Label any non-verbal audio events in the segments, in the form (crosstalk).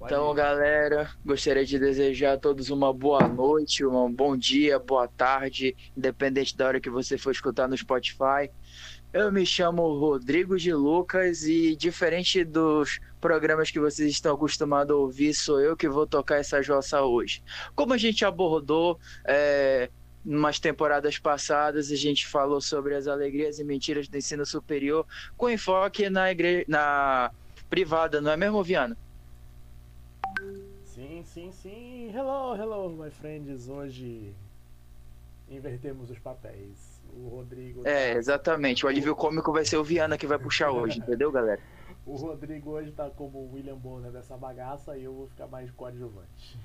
Então, galera, gostaria de desejar a todos uma boa noite, um bom dia, boa tarde, independente da hora que você for escutar no Spotify. Eu me chamo Rodrigo de Lucas e, diferente dos programas que vocês estão acostumados a ouvir, sou eu que vou tocar essa jossa hoje. Como a gente abordou é, umas temporadas passadas, a gente falou sobre as alegrias e mentiras do ensino superior, com enfoque na, igre... na privada, não é mesmo, Viana? Sim, sim, sim. Hello, hello, my friends. Hoje invertemos os papéis. O Rodrigo. É, tá... exatamente. O alívio cômico vai ser o Viana que vai puxar hoje, entendeu, galera? (laughs) O Rodrigo hoje tá como o William Bonner dessa bagaça e eu vou ficar mais coadjuvante.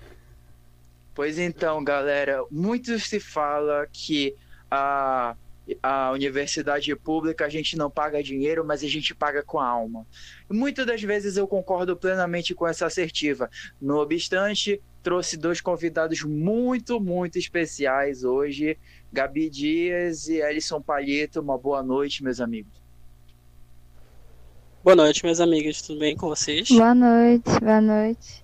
Pois então, galera, muito se fala que a a universidade pública a gente não paga dinheiro, mas a gente paga com a alma. Muitas das vezes eu concordo plenamente com essa assertiva. No obstante, trouxe dois convidados muito, muito especiais hoje, Gabi Dias e Elison Palheta. Uma boa noite, meus amigos. Boa noite, meus amigos. Tudo bem com vocês? Boa noite, boa noite.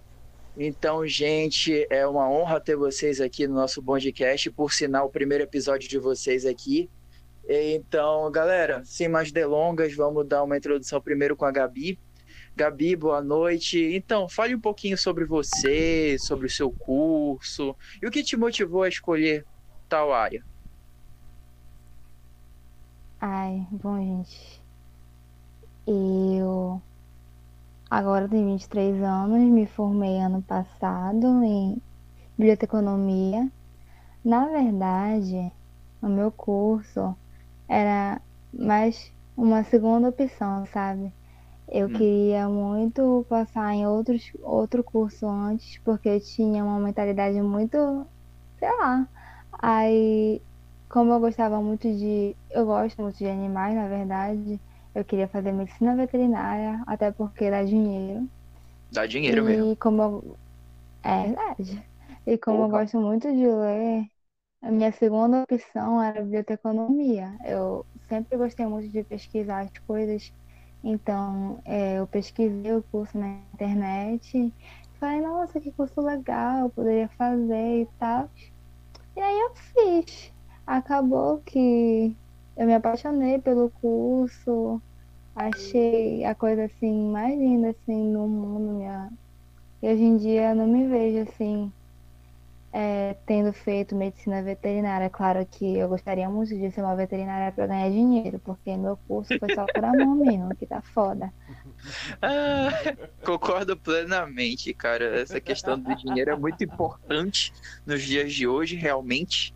Então, gente, é uma honra ter vocês aqui no nosso podcast. Por sinal, o primeiro episódio de vocês aqui. Então, galera, sem mais delongas, vamos dar uma introdução primeiro com a Gabi. Gabi, boa noite. Então, fale um pouquinho sobre você, sobre o seu curso e o que te motivou a escolher tal área. Ai, bom, gente. Eu agora tenho 23 anos, me formei ano passado em biblioteconomia. Na verdade, no meu curso, era mais uma segunda opção, sabe? Eu hum. queria muito passar em outros, outro curso antes, porque tinha uma mentalidade muito, sei lá. Aí, como eu gostava muito de. Eu gosto muito de animais, na verdade. Eu queria fazer medicina veterinária, até porque dá dinheiro. Dá dinheiro e mesmo. Como eu... É verdade. E como Opa. eu gosto muito de ler, a minha segunda opção era biblioteconomia. Eu sempre gostei muito de pesquisar as coisas, então é, eu pesquisei o curso na internet. Falei, nossa, que curso legal, eu poderia fazer e tal. E aí eu fiz. Acabou que eu me apaixonei pelo curso, achei a coisa assim mais linda assim no mundo. Minha... E hoje em dia eu não me vejo assim é, tendo feito medicina veterinária. Claro que eu gostaria muito de ser uma veterinária para ganhar dinheiro, porque meu curso foi só por amor mesmo, que tá foda. (laughs) Ah, concordo plenamente, cara. Essa questão do dinheiro é muito importante nos dias de hoje, realmente.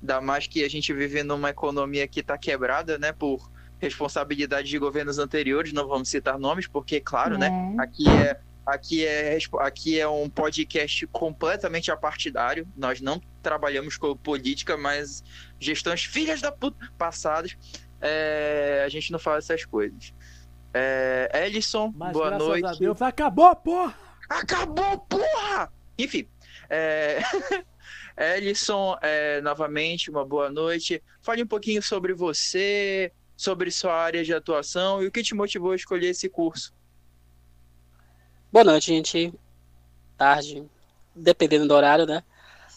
Ainda mais que a gente vive numa economia que está quebrada, né, por responsabilidade de governos anteriores, não vamos citar nomes, porque, claro, né, é. né, aqui é Aqui é, aqui é um podcast completamente apartidário. Nós não trabalhamos com política, mas gestões filhas da puta passadas. É, a gente não fala essas coisas. É, Ellison, mas, boa noite. A Deus, acabou, porra! Acabou, porra! Enfim. É... (laughs) Ellison, é, novamente, uma boa noite. Fale um pouquinho sobre você, sobre sua área de atuação e o que te motivou a escolher esse curso. Boa noite, gente. Tarde, dependendo do horário, né?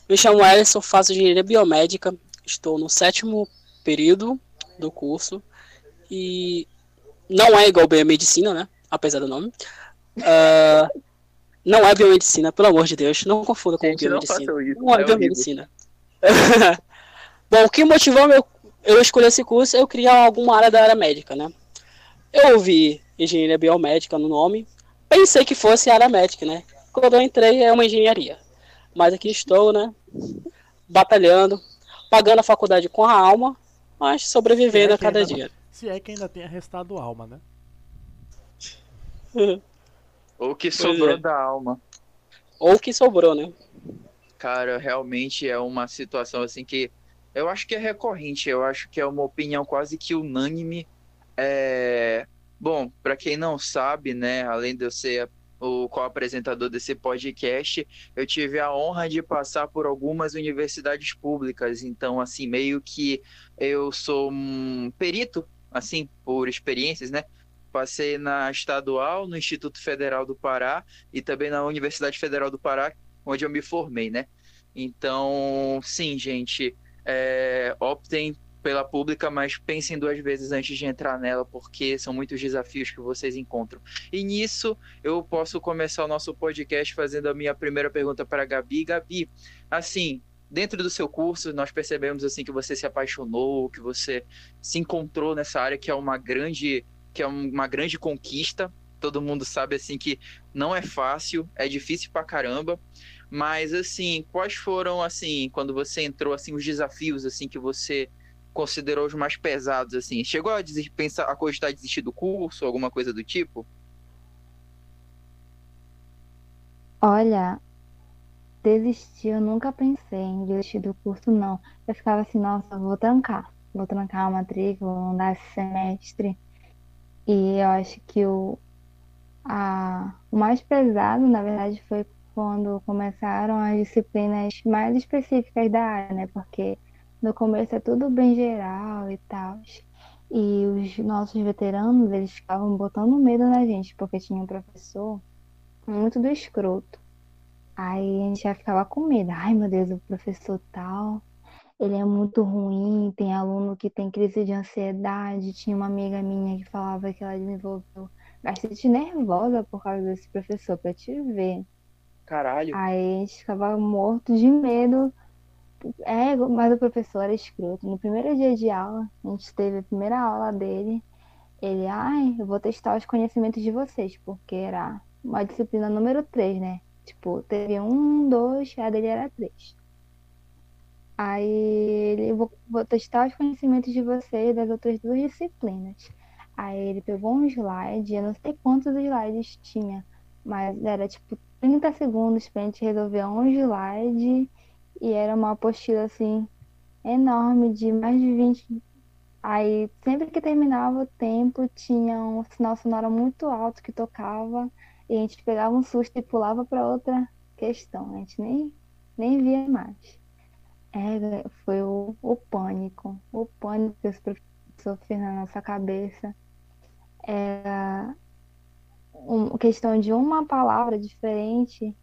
Me chamo Ellison, faço engenharia biomédica. Estou no sétimo período do curso. E não é igual biomedicina, né? Apesar do nome. Uh, não é biomedicina, pelo amor de Deus. Não confunda com gente, biomedicina. Não, isso, não é, é biomedicina. (laughs) Bom, o que motivou meu, eu escolher esse curso é eu criar alguma área da área médica, né? Eu ouvi engenharia biomédica no nome, Pensei que fosse área médica, né? Quando eu entrei é uma engenharia. Mas aqui estou, né? Batalhando, pagando a faculdade com a alma, mas sobrevivendo é a cada ainda, dia. Se é que ainda tenha restado alma, né? (laughs) Ou que sobrou é. da alma. Ou que sobrou, né? Cara, realmente é uma situação assim que eu acho que é recorrente, eu acho que é uma opinião quase que unânime. É, Bom, para quem não sabe, né, além de eu ser o co-apresentador desse podcast, eu tive a honra de passar por algumas universidades públicas, então assim, meio que eu sou um perito, assim, por experiências, né? passei na estadual, no Instituto Federal do Pará e também na Universidade Federal do Pará, onde eu me formei, né? Então, sim, gente, é, optem pela pública, mas pensem duas vezes antes de entrar nela, porque são muitos desafios que vocês encontram. E nisso, eu posso começar o nosso podcast fazendo a minha primeira pergunta para a Gabi. Gabi, assim, dentro do seu curso, nós percebemos assim que você se apaixonou, que você se encontrou nessa área que é uma grande, que é uma grande conquista. Todo mundo sabe assim que não é fácil, é difícil pra caramba. Mas assim, quais foram assim, quando você entrou assim os desafios assim que você considerou os mais pesados assim? Chegou a pensar a cogitar desistir do curso, alguma coisa do tipo? Olha, desistir, eu nunca pensei em desistir do curso, não. Eu ficava assim, nossa, vou trancar. Vou trancar a matrícula, vou dar esse semestre. E eu acho que o, a, o mais pesado, na verdade, foi quando começaram as disciplinas mais específicas da área, né? Porque no começo é tudo bem geral e tal. E os nossos veteranos, eles ficavam botando medo na gente, porque tinha um professor muito do escroto. Aí a gente já ficava com medo. Ai, meu Deus, o professor tal, ele é muito ruim. Tem aluno que tem crise de ansiedade. Tinha uma amiga minha que falava que ela desenvolveu bastante nervosa por causa desse professor, pra te ver. Caralho. Aí a gente ficava morto de medo. É, mas o professor era escroto. No primeiro dia de aula, a gente teve a primeira aula dele. Ele, ai, eu vou testar os conhecimentos de vocês, porque era uma disciplina número 3, né? Tipo, teve um, dois, a dele era três. Aí ele, vou, vou testar os conhecimentos de vocês das outras duas disciplinas. Aí ele pegou um slide, eu não sei quantos slides tinha, mas era tipo 30 segundos pra gente resolver um slide e era uma apostila assim enorme de mais de 20. Aí sempre que terminava o tempo tinha um sinal sonoro muito alto que tocava e a gente pegava um susto e pulava para outra questão. A gente nem, nem via mais. É, foi o, o pânico. O pânico que os professores fez na nossa cabeça. Era uma questão de uma palavra diferente.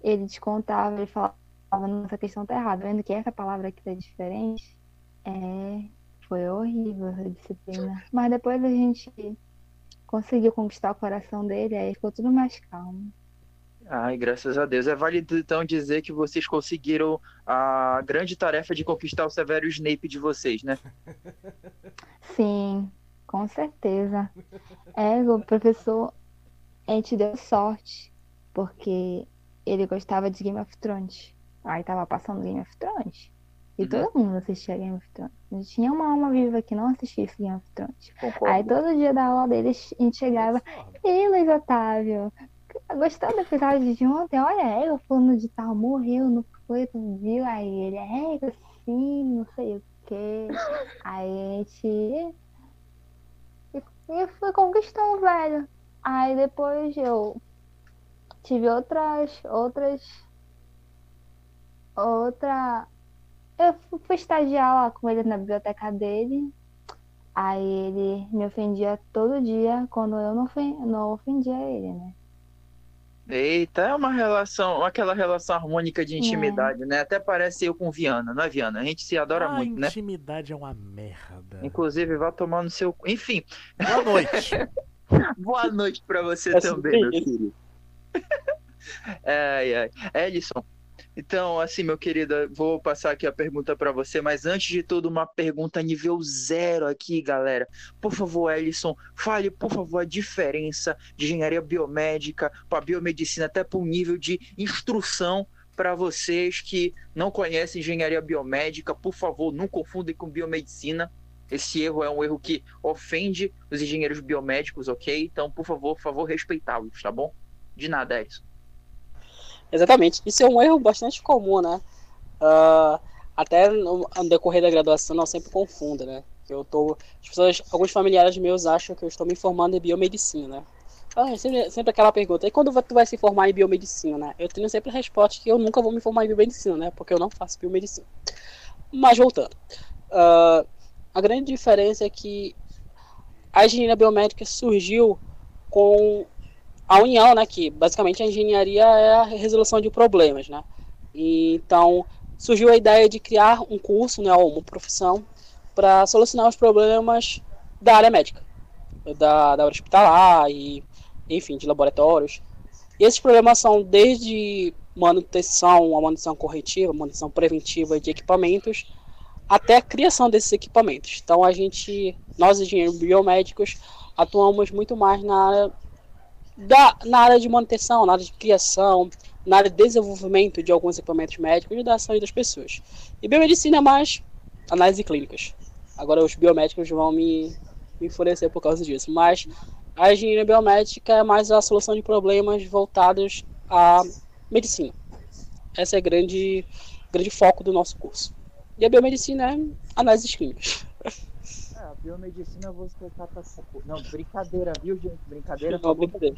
Ele descontava, ele falava, nossa questão tá errada. Vendo que essa palavra aqui tá diferente. É, foi horrível essa disciplina. Mas depois a gente conseguiu conquistar o coração dele, aí ficou tudo mais calmo. Ai, graças a Deus. É válido então dizer que vocês conseguiram a grande tarefa de conquistar o Severo Snape de vocês, né? (laughs) Sim, com certeza. É, o professor, a gente deu sorte, porque ele gostava de Game of Thrones. Aí tava passando Game of Thrones. E uhum. todo mundo assistia Game of Thrones. Não tinha uma alma viva que não assistisse Game of Thrones. Concordo. Aí todo dia da aula deles a gente chegava. E Luiz Otávio, gostou do episódio de ontem? Olha, é, o fulano de tal morreu, não foi, tu viu? Aí ele, é, sim, não sei o quê. (laughs) Aí a gente. E foi conquistando, velho. Aí depois eu tive outras. outras. Outra eu fui estagiar lá com ele na biblioteca dele. Aí ele me ofendia todo dia quando eu não, ofendia, não ofendia ele, né? Eita, é uma relação, aquela relação harmônica de intimidade, é. né? Até parece eu com Viana, não é Viana? A gente se adora a muito, né? intimidade é uma merda. Inclusive, vá tomar no seu. Enfim. Boa noite. (laughs) Boa noite para você é também, meu filho. (laughs) ai, ai. Ellison, então, assim, meu querido, vou passar aqui a pergunta para você, mas antes de tudo, uma pergunta nível zero aqui, galera. Por favor, Ellison, fale, por favor, a diferença de engenharia biomédica para biomedicina, até para o nível de instrução para vocês que não conhecem engenharia biomédica, por favor, não confundem com biomedicina. Esse erro é um erro que ofende os engenheiros biomédicos, ok? Então, por favor, por favor, respeitá-los, tá bom? De nada, Ellison. Exatamente. Isso é um erro bastante comum, né? Uh, até no, no, decorrer da graduação, eu sempre confundo, né? Eu tô, as pessoas, alguns familiares meus acham que eu estou me formando em biomedicina, né? Ah, sempre, sempre aquela pergunta, e quando tu vai se formar em biomedicina, né? Eu tenho sempre a resposta que eu nunca vou me formar em biomedicina, né? Porque eu não faço biomedicina. Mas voltando. Uh, a grande diferença é que a engenharia biomédica surgiu com a união, né, que basicamente a engenharia é a resolução de problemas, né? E, então surgiu a ideia de criar um curso, né, uma profissão para solucionar os problemas da área médica, da, da área hospitalar e, enfim, de laboratórios. E esses problemas são desde manutenção, a manutenção corretiva, manutenção preventiva de equipamentos, até a criação desses equipamentos. Então a gente, nós engenheiros biomédicos, atuamos muito mais na área, da, na área de manutenção, na área de criação, na área de desenvolvimento de alguns equipamentos médicos e da saúde das pessoas. E biomedicina é mais análise clínicas. Agora os biomédicos vão me, me enfurecer por causa disso, mas a engenharia biomédica é mais a solução de problemas voltados à medicina. Esse é o grande, grande foco do nosso curso. E a biomedicina é análises clínicas. A biomedicina você trata. Não, brincadeira, viu, gente? Brincadeira. Não, brincadeira.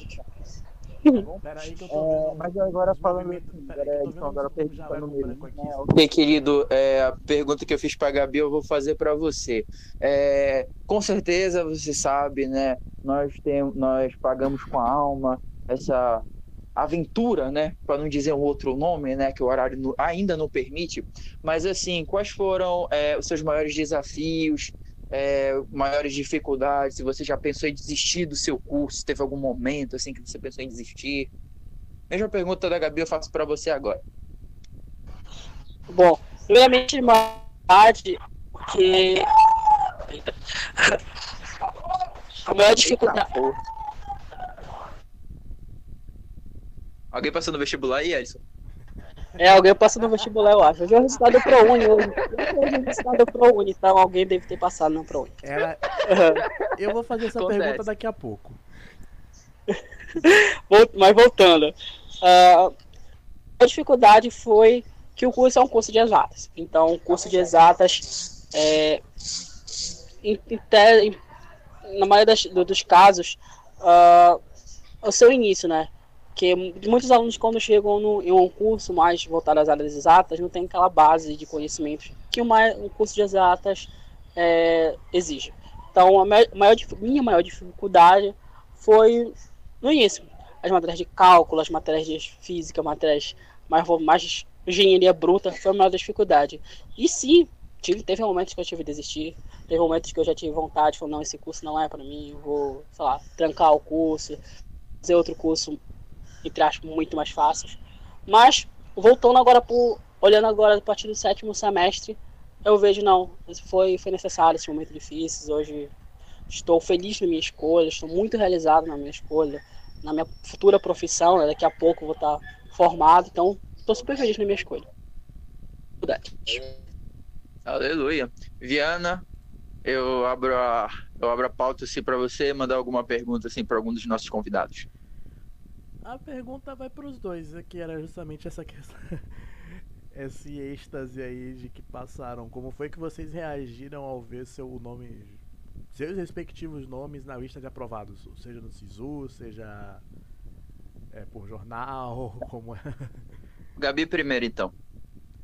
Tá bom? Pera aí que eu tô É, mas agora falando. aí Agora, então, já vai perguntando mesmo. né, querido, é, a pergunta que eu fiz para a Gabi eu vou fazer para você. É, com certeza você sabe, né? Nós temos, nós pagamos com a alma essa aventura, né? Para não dizer um outro nome, né? Que o horário no- ainda não permite. Mas assim, quais foram é, os seus maiores desafios, é, maiores dificuldades? Se você já pensou em desistir do seu curso, teve algum momento assim que você pensou em desistir? Mesma pergunta da Gabi eu faço para você agora. Bom, primeiramente, dificuldade, porque. A maior dificuldade. Alguém passou no vestibular aí, Edson? É, alguém passou no vestibular, eu acho. Hoje é o resultado do ProUni. Hoje Hoje é o resultado do ProUni, então alguém deve ter passado no ProUni. Era, eu vou fazer essa Acontece. pergunta daqui a pouco. (laughs) Mas voltando. ah, a dificuldade foi que o curso é um curso de exatas. Então, o curso de exatas, é, em- em te- em- na maioria das- do- dos casos, ah, o seu início, né? Porque muitos alunos, quando chegam no, em um curso mais voltado às áreas exatas, não tem aquela base de conhecimentos que uma, um curso de exatas é, exige. Então, a ma- maior, minha maior dificuldade foi no início. As matérias de cálculo, as matérias de física, matérias mais, mais engenharia bruta, foi a maior dificuldade. E sim, tive, teve momentos que eu tive que desistir, teve momentos que eu já tive vontade, falando, não, esse curso não é para mim, vou, sei lá, trancar o curso, fazer outro curso, entre aspas, muito mais fácil. Mas, voltando agora por, olhando agora a partir do sétimo semestre, eu vejo, não, foi, foi necessário esse momento difícil, hoje estou feliz na minha escolha, estou muito realizado na minha escolha, na minha futura profissão, né? daqui a pouco vou estar formado, então estou super feliz na minha escolha. Aleluia. Viana, eu abro a, eu abro a pauta assim para você mandar alguma pergunta assim para algum dos nossos convidados. A pergunta vai para os dois, que era justamente essa questão. (laughs) Esse êxtase aí de que passaram. Como foi que vocês reagiram ao ver seu nome, seus respectivos nomes na lista de aprovados? Seja no SISU, seja é, por jornal, (laughs) como é. Gabi primeiro então.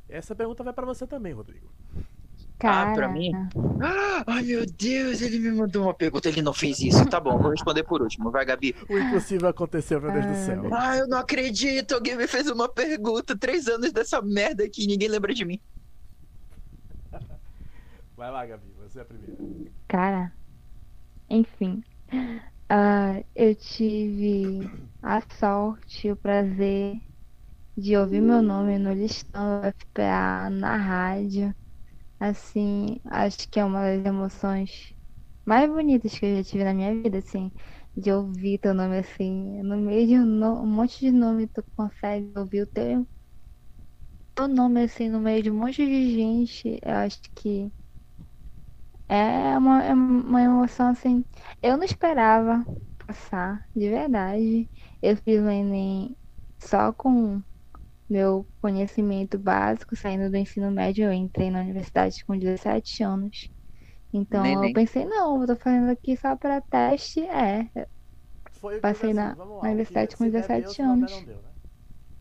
Essa pergunta vai para você também, Rodrigo. Cara, Ah, pra mim? Ah, ai meu Deus, ele me mandou uma pergunta, ele não fez isso. Tá bom, vou responder por último. Vai, Gabi. o impossível aconteceu, meu Deus do céu. Ah, eu não acredito, alguém me fez uma pergunta. Três anos dessa merda aqui, ninguém lembra de mim. Vai lá, Gabi, você é a primeira. cara. Enfim. Ah, eu tive a sorte, o prazer de ouvir meu nome no listão do FPA na rádio. Assim, acho que é uma das emoções mais bonitas que eu já tive na minha vida, assim, de ouvir teu nome assim, no meio de um, no- um monte de nome, tu consegue ouvir o teu, teu nome assim, no meio de um monte de gente, eu acho que é uma, é uma emoção assim. Eu não esperava passar, de verdade. Eu fiz o Enem só com meu conhecimento básico, saindo do ensino médio, eu entrei na universidade com 17 anos. Então Neném. eu pensei, não, eu tô fazendo aqui só para teste. É, Foi Passei eu na- lá, na universidade com se der 17 deu, se não der, anos. não deu, né?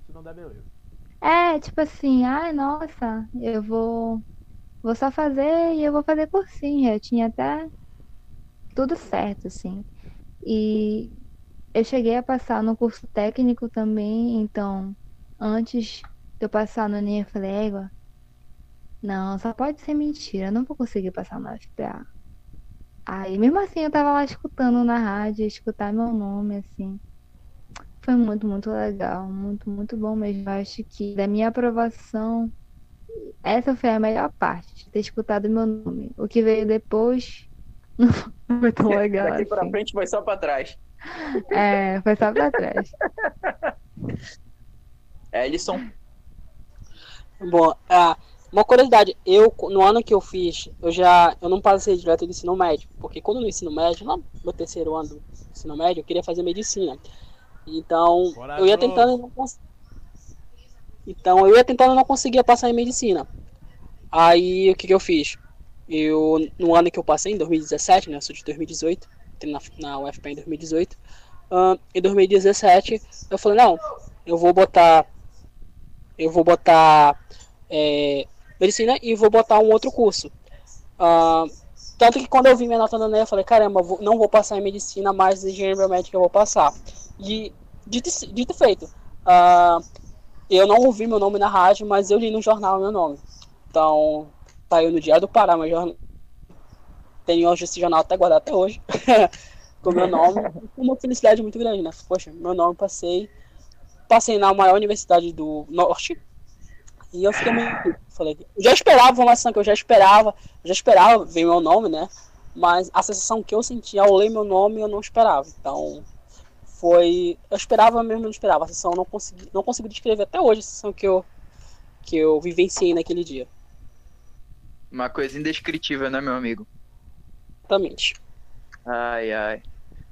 Se não der, beleza. É, tipo assim, ai, nossa, eu vou vou só fazer e eu vou fazer cursinho. Eu tinha até tudo certo, assim. E eu cheguei a passar no curso técnico também, então antes de eu passar no Enem, eu falei, égua, não, só pode ser mentira, eu não vou conseguir passar no FPA. Aí, mesmo assim, eu tava lá escutando na rádio, escutar meu nome, assim. Foi muito, muito legal, muito, muito bom mesmo. Eu acho que da minha aprovação, essa foi a melhor parte, de ter escutado meu nome. O que veio depois (laughs) não foi tão legal. Daqui pra assim. frente foi só pra trás. É, foi só pra trás. (laughs) É, Ellison. Bom, ah, uma curiosidade, eu no ano que eu fiz, eu já eu não passei direto do ensino médio, porque quando no ensino médio, no meu terceiro ano do ensino médio, eu queria fazer medicina. Então, Bora, eu ia tentando e não cons... Então, eu ia tentando e não conseguia passar em medicina. Aí, o que que eu fiz? Eu no ano que eu passei em 2017, né, eu sou de 2018, entrei na, na UFPA em 2018. ahn, em 2017, eu falei, não, eu vou botar eu vou botar é, medicina e vou botar um outro curso. Ah, tanto que quando eu vi minha nota no Enem, eu falei, caramba, vou- não vou passar em medicina, mas engenharia biomédica eu vou passar. E dito, dito feito, ah, eu não ouvi meu nome na rádio, mas eu li no jornal meu nome. Então, saiu no Diário do Pará, meu jornal. Tenho hoje esse jornal até guardado até hoje. (laughs) com meu nome. Uma felicidade muito grande, né? Poxa, meu nome passei. Passei na maior universidade do Norte. E eu fiquei muito. Falei, eu já esperava uma ação que eu já esperava. Já esperava ver meu nome, né? Mas a sensação que eu senti ao ler meu nome eu não esperava. Então, foi. Eu esperava mesmo, não esperava. A sensação eu não consegui, não consegui descrever até hoje a sensação que eu, que eu vivenciei naquele dia. Uma coisa indescritível, né, meu amigo? Exatamente. Ai, ai.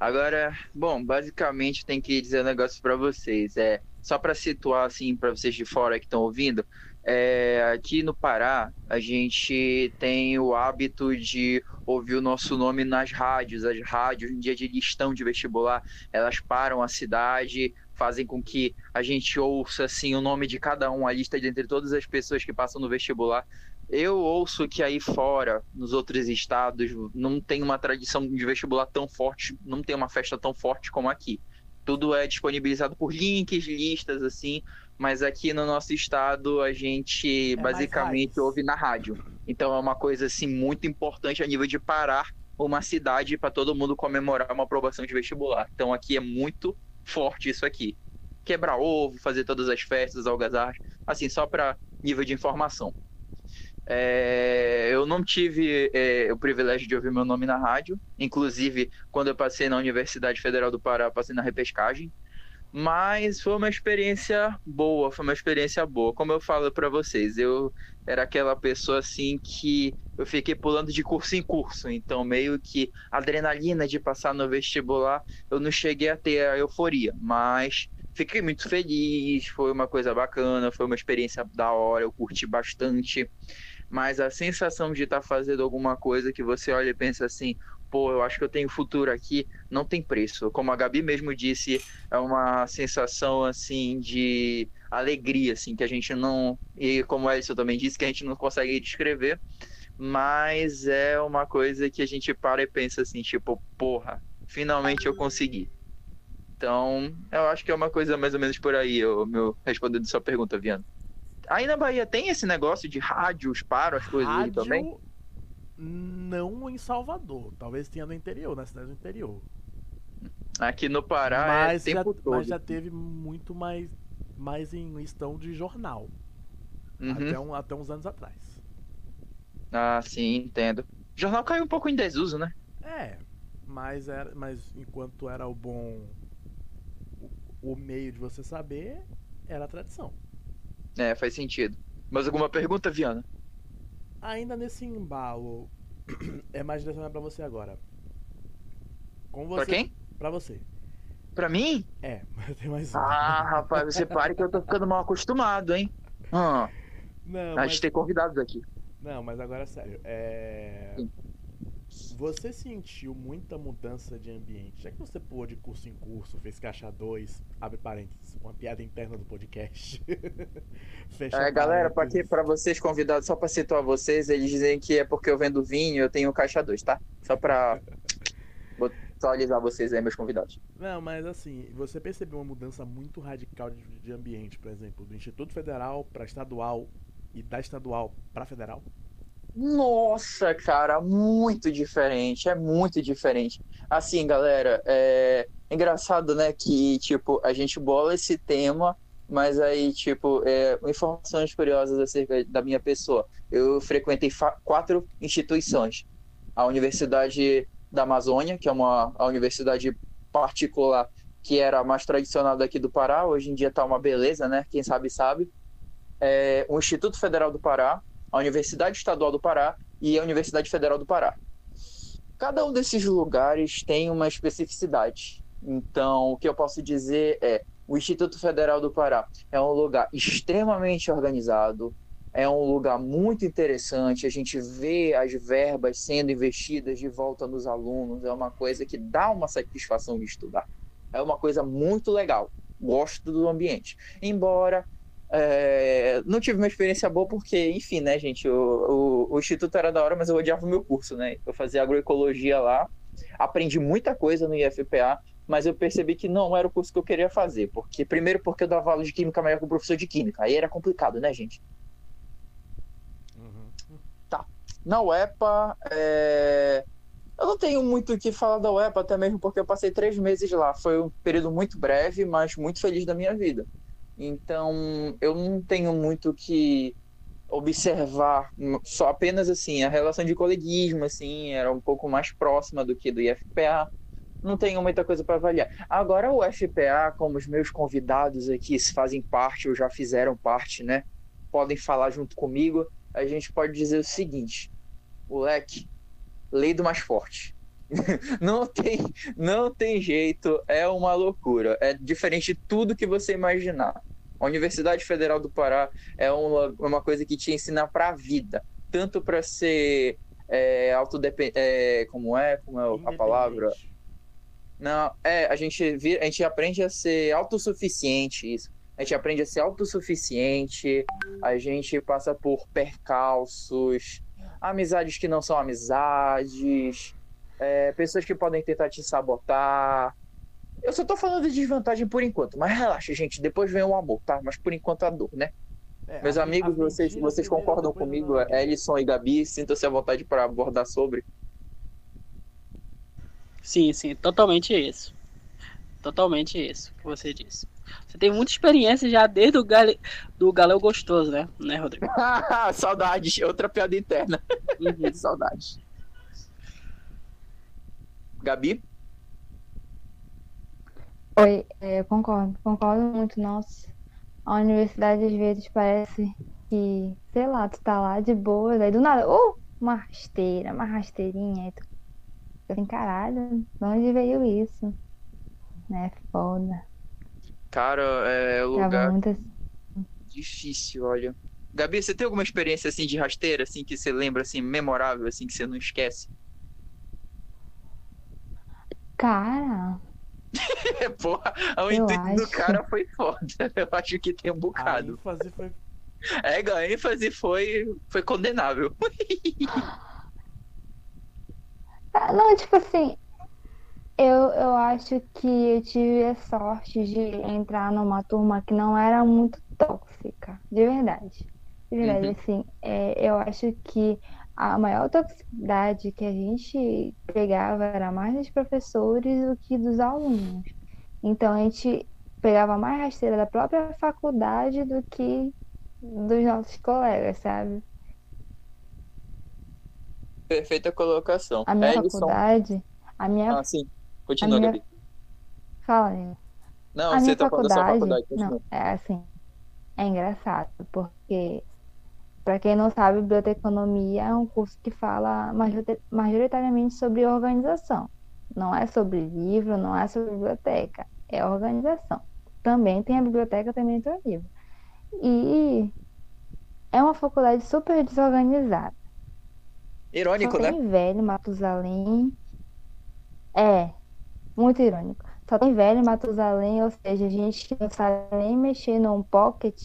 Agora, bom, basicamente tem que dizer um negócio pra vocês. É só pra situar assim pra vocês de fora que estão ouvindo. É, aqui no Pará a gente tem o hábito de ouvir o nosso nome nas rádios. As rádios, no dia de listão de vestibular, elas param a cidade, fazem com que a gente ouça assim o nome de cada um, a lista de entre todas as pessoas que passam no vestibular. Eu ouço que aí fora, nos outros estados, não tem uma tradição de vestibular tão forte, não tem uma festa tão forte como aqui. Tudo é disponibilizado por links, listas, assim, mas aqui no nosso estado a gente É basicamente ouve na rádio. Então é uma coisa assim muito importante a nível de parar uma cidade para todo mundo comemorar uma aprovação de vestibular. Então aqui é muito forte isso aqui. Quebrar ovo, fazer todas as festas, algazarras, assim, só para nível de informação. É, eu não tive é, o privilégio de ouvir meu nome na rádio. Inclusive, quando eu passei na Universidade Federal do Pará, passei na repescagem. Mas foi uma experiência boa, foi uma experiência boa. Como eu falo para vocês, eu era aquela pessoa assim que eu fiquei pulando de curso em curso. Então, meio que adrenalina de passar no vestibular, eu não cheguei a ter a euforia. Mas fiquei muito feliz, foi uma coisa bacana, foi uma experiência da hora, eu curti bastante mas a sensação de estar fazendo alguma coisa que você olha e pensa assim, pô, eu acho que eu tenho futuro aqui, não tem preço. Como a Gabi mesmo disse, é uma sensação assim de alegria, assim, que a gente não, e como o Ellison também disse, que a gente não consegue descrever, mas é uma coisa que a gente para e pensa assim, tipo, porra, finalmente eu consegui. Então, eu acho que é uma coisa mais ou menos por aí, o meu respondendo sua pergunta, Viana. Aí na Bahia tem esse negócio de rádios para as coisas aí Rádio, também? não em Salvador. Talvez tenha no interior, na cidade do interior. Aqui no Pará mas, é já, mas já teve muito mais, mais em questão de jornal. Uhum. Até, um, até uns anos atrás. Ah, sim, entendo. O jornal caiu um pouco em desuso, né? É, mas, era, mas enquanto era o bom. O, o meio de você saber, era a tradição. É, faz sentido. Mas alguma pergunta, Viana? Ainda nesse embalo, (clears throat) é mais direcionado pra você agora. Com você, Pra quem? Pra você. Pra mim? É, (laughs) mas tem mais um. Ah, rapaz, você pare que eu tô ficando mal acostumado, hein? Ah, não, a mas, gente tem convidados aqui. não, mas agora é sério. É... Sim. Você sentiu muita mudança de ambiente? Já que você pulou de curso em curso, fez caixa 2, abre parênteses, uma piada interna do podcast. (laughs) Fecha É, galera, parênteses. que, pra vocês convidados, só pra situar vocês, eles dizem que é porque eu vendo vinho eu tenho caixa 2, tá? Só pra. Vou (laughs) atualizar vocês aí, meus convidados. Não, mas assim, você percebeu uma mudança muito radical de, de ambiente, por exemplo, do Instituto Federal para estadual e da estadual para federal? Nossa, cara, muito diferente, é muito diferente. Assim, galera, é engraçado, né, que, tipo, a gente bola esse tema, mas aí, tipo, é, informações curiosas acerca da minha pessoa. Eu frequentei quatro instituições. A Universidade da Amazônia, que é uma a universidade particular que era mais tradicional daqui do Pará, hoje em dia tá uma beleza, né? Quem sabe sabe. É, o Instituto Federal do Pará, a Universidade Estadual do Pará e a Universidade Federal do Pará. Cada um desses lugares tem uma especificidade. Então, o que eu posso dizer é: o Instituto Federal do Pará é um lugar extremamente organizado, é um lugar muito interessante. A gente vê as verbas sendo investidas de volta nos alunos, é uma coisa que dá uma satisfação de estudar. É uma coisa muito legal. Gosto do ambiente. Embora é, não tive uma experiência boa porque, enfim, né, gente, o, o, o, Instituto era da hora, mas eu odiava o meu curso, né? Eu fazia agroecologia lá, aprendi muita coisa no IFPA, mas eu percebi que não era o curso que eu queria fazer. porque Primeiro porque eu dava aula de química melhor com o professor de química, aí era complicado, né, gente? Uhum. Tá. Na UEPA, é... eu não tenho muito o que falar da UEPA, até mesmo porque eu passei três meses lá. Foi um período muito breve, mas muito feliz da minha vida. Então, eu não tenho muito que observar só apenas assim a relação de coleguismo assim era um pouco mais próxima do que do IFPA não tenho muita coisa para avaliar. Agora o FPA como os meus convidados aqui fazem parte ou já fizeram parte né podem falar junto comigo a gente pode dizer o seguinte. Moleque lei do mais forte (laughs) não tem, não tem jeito, é uma loucura. É diferente de tudo que você imaginar. A Universidade Federal do Pará é uma, uma coisa que te ensina para a vida, tanto para ser é, autodependente, é, como é, como é a palavra? Não, é, a gente, a gente aprende a ser autossuficiente, isso. A gente aprende a ser autossuficiente, a gente passa por percalços, amizades que não são amizades, é, pessoas que podem tentar te sabotar. Eu só tô falando de desvantagem por enquanto, mas relaxa, gente, depois vem o amor, tá? Mas por enquanto a dor, né? É, Meus a, amigos, a vocês, vocês concordam comigo? Ellison e Gabi, sintam-se à vontade para abordar sobre. Sim, sim, totalmente isso. Totalmente isso que você disse. Você tem muita experiência já desde o gale... do Galeu Gostoso, né, né Rodrigo? (laughs) Saudades, outra piada interna. Uhum. (laughs) Saudades. Gabi? Oi, é, eu concordo, concordo muito, nossa. A universidade às vezes parece que, sei lá, tu tá lá de boa, daí do nada, oh, uma rasteira, uma rasteirinha, aí tu fica assim, caralho, de onde veio isso? Né, foda. Cara, é lugar muito assim. difícil, olha. Gabi, você tem alguma experiência assim de rasteira, assim, que você lembra, assim, memorável, assim, que você não esquece? Cara. (laughs) Porra, o intuito acho... do cara foi foda. (laughs) Eu acho que tem um bocado. A ênfase foi. É, a ênfase foi, foi condenável. (laughs) Ah, não, tipo assim, eu, eu acho que eu tive a sorte de entrar numa turma que não era muito tóxica, de verdade. De verdade, uhum. assim, é, eu acho que a maior toxicidade que a gente pegava era mais dos professores do que dos alunos. Então a gente pegava mais rasteira da própria faculdade do que dos nossos colegas, sabe? Perfeita colocação. A minha faculdade, a minha Ah, sim. Continua, minha... Gabi. Fala, aí. Não, a você tá falando da sua faculdade. Não, é assim. É engraçado, porque para quem não sabe, biblioteconomia é um curso que fala majoritariamente sobre organização. Não é sobre livro, não é sobre biblioteca, é organização. Também tem a biblioteca, também tem o livro. E é uma faculdade super desorganizada. Irônico, Só né? Tem velho, Matusalém. É, muito irônico. Só tem velho, Matusalém, ou seja, gente que não sabe nem mexer num pocket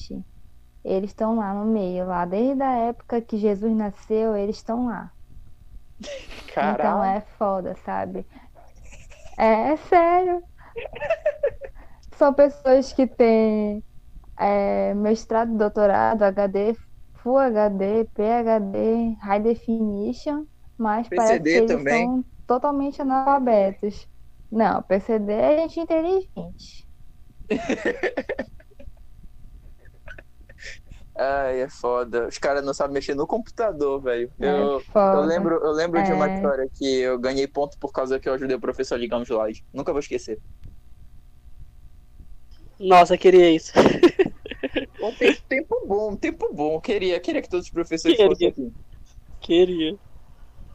eles estão lá no meio, lá desde a época que Jesus nasceu, eles estão lá. Caralho. Então é foda, sabe? É, é sério. São pessoas que têm é, mestrado, doutorado, HD, Full HD, PHD, High Definition, mas parece que PCD eles também. são totalmente analfabetos. Não, PCD é gente inteligente. (laughs) Ai, é foda. Os caras não sabem mexer no computador, velho. É Eu, eu lembro, eu lembro de uma É. história que eu ganhei ponto por causa que eu ajudei o professor a ligar um slide. Nunca vou esquecer. Nossa, queria isso. Tempo bom, tempo bom. Queria, queria que todos os professores Queria. fossem aqui. Queria.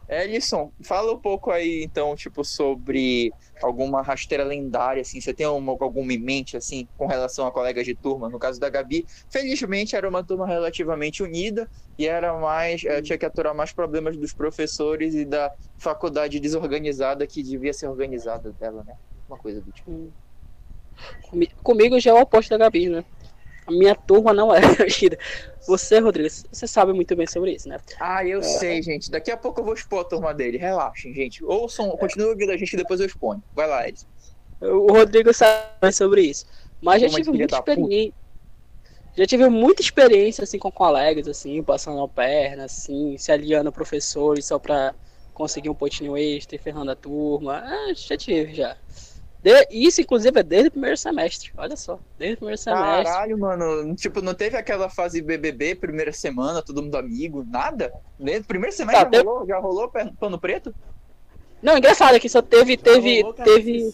Ellison, fala um pouco aí, então, tipo, sobre alguma rasteira lendária, assim. Você tem uma, alguma em mente, assim, com relação a colegas de turma? No caso da Gabi, felizmente era uma turma relativamente unida e era mais, eh, tinha que aturar mais problemas dos professores e da faculdade desorganizada que devia ser organizada dela, né? Uma coisa do tipo. Comi- Comigo já é o oposto da Gabi, né? A minha turma não é (laughs) unida. Você, Rodrigo, você sabe muito bem sobre isso, né? Ah, eu sei, gente. Daqui a pouco eu vou expor a turma dele. Relaxem, gente. Ouçam, continuem ouvindo a gente e depois eu exponho. Vai lá, Ellison. O Rodrigo sabe sobre isso. Mas já Como é tive muita puta. experiência. Já tive muita experiência assim com colegas, assim, passando a perna, assim, se aliando a professores só pra conseguir um potinho extra e ferrando a turma. Ah, já tive, já. De- Isso, inclusive, é desde o primeiro semestre. Olha só, desde o primeiro semestre. Caralho, mano. Tipo, não teve aquela fase BBB, primeira semana, todo mundo amigo, nada? Nem- Primeiro semestre Tá, já, teve- rolou, já rolou pano preto? Não, engraçado é que só teve, teve, Rolou teve.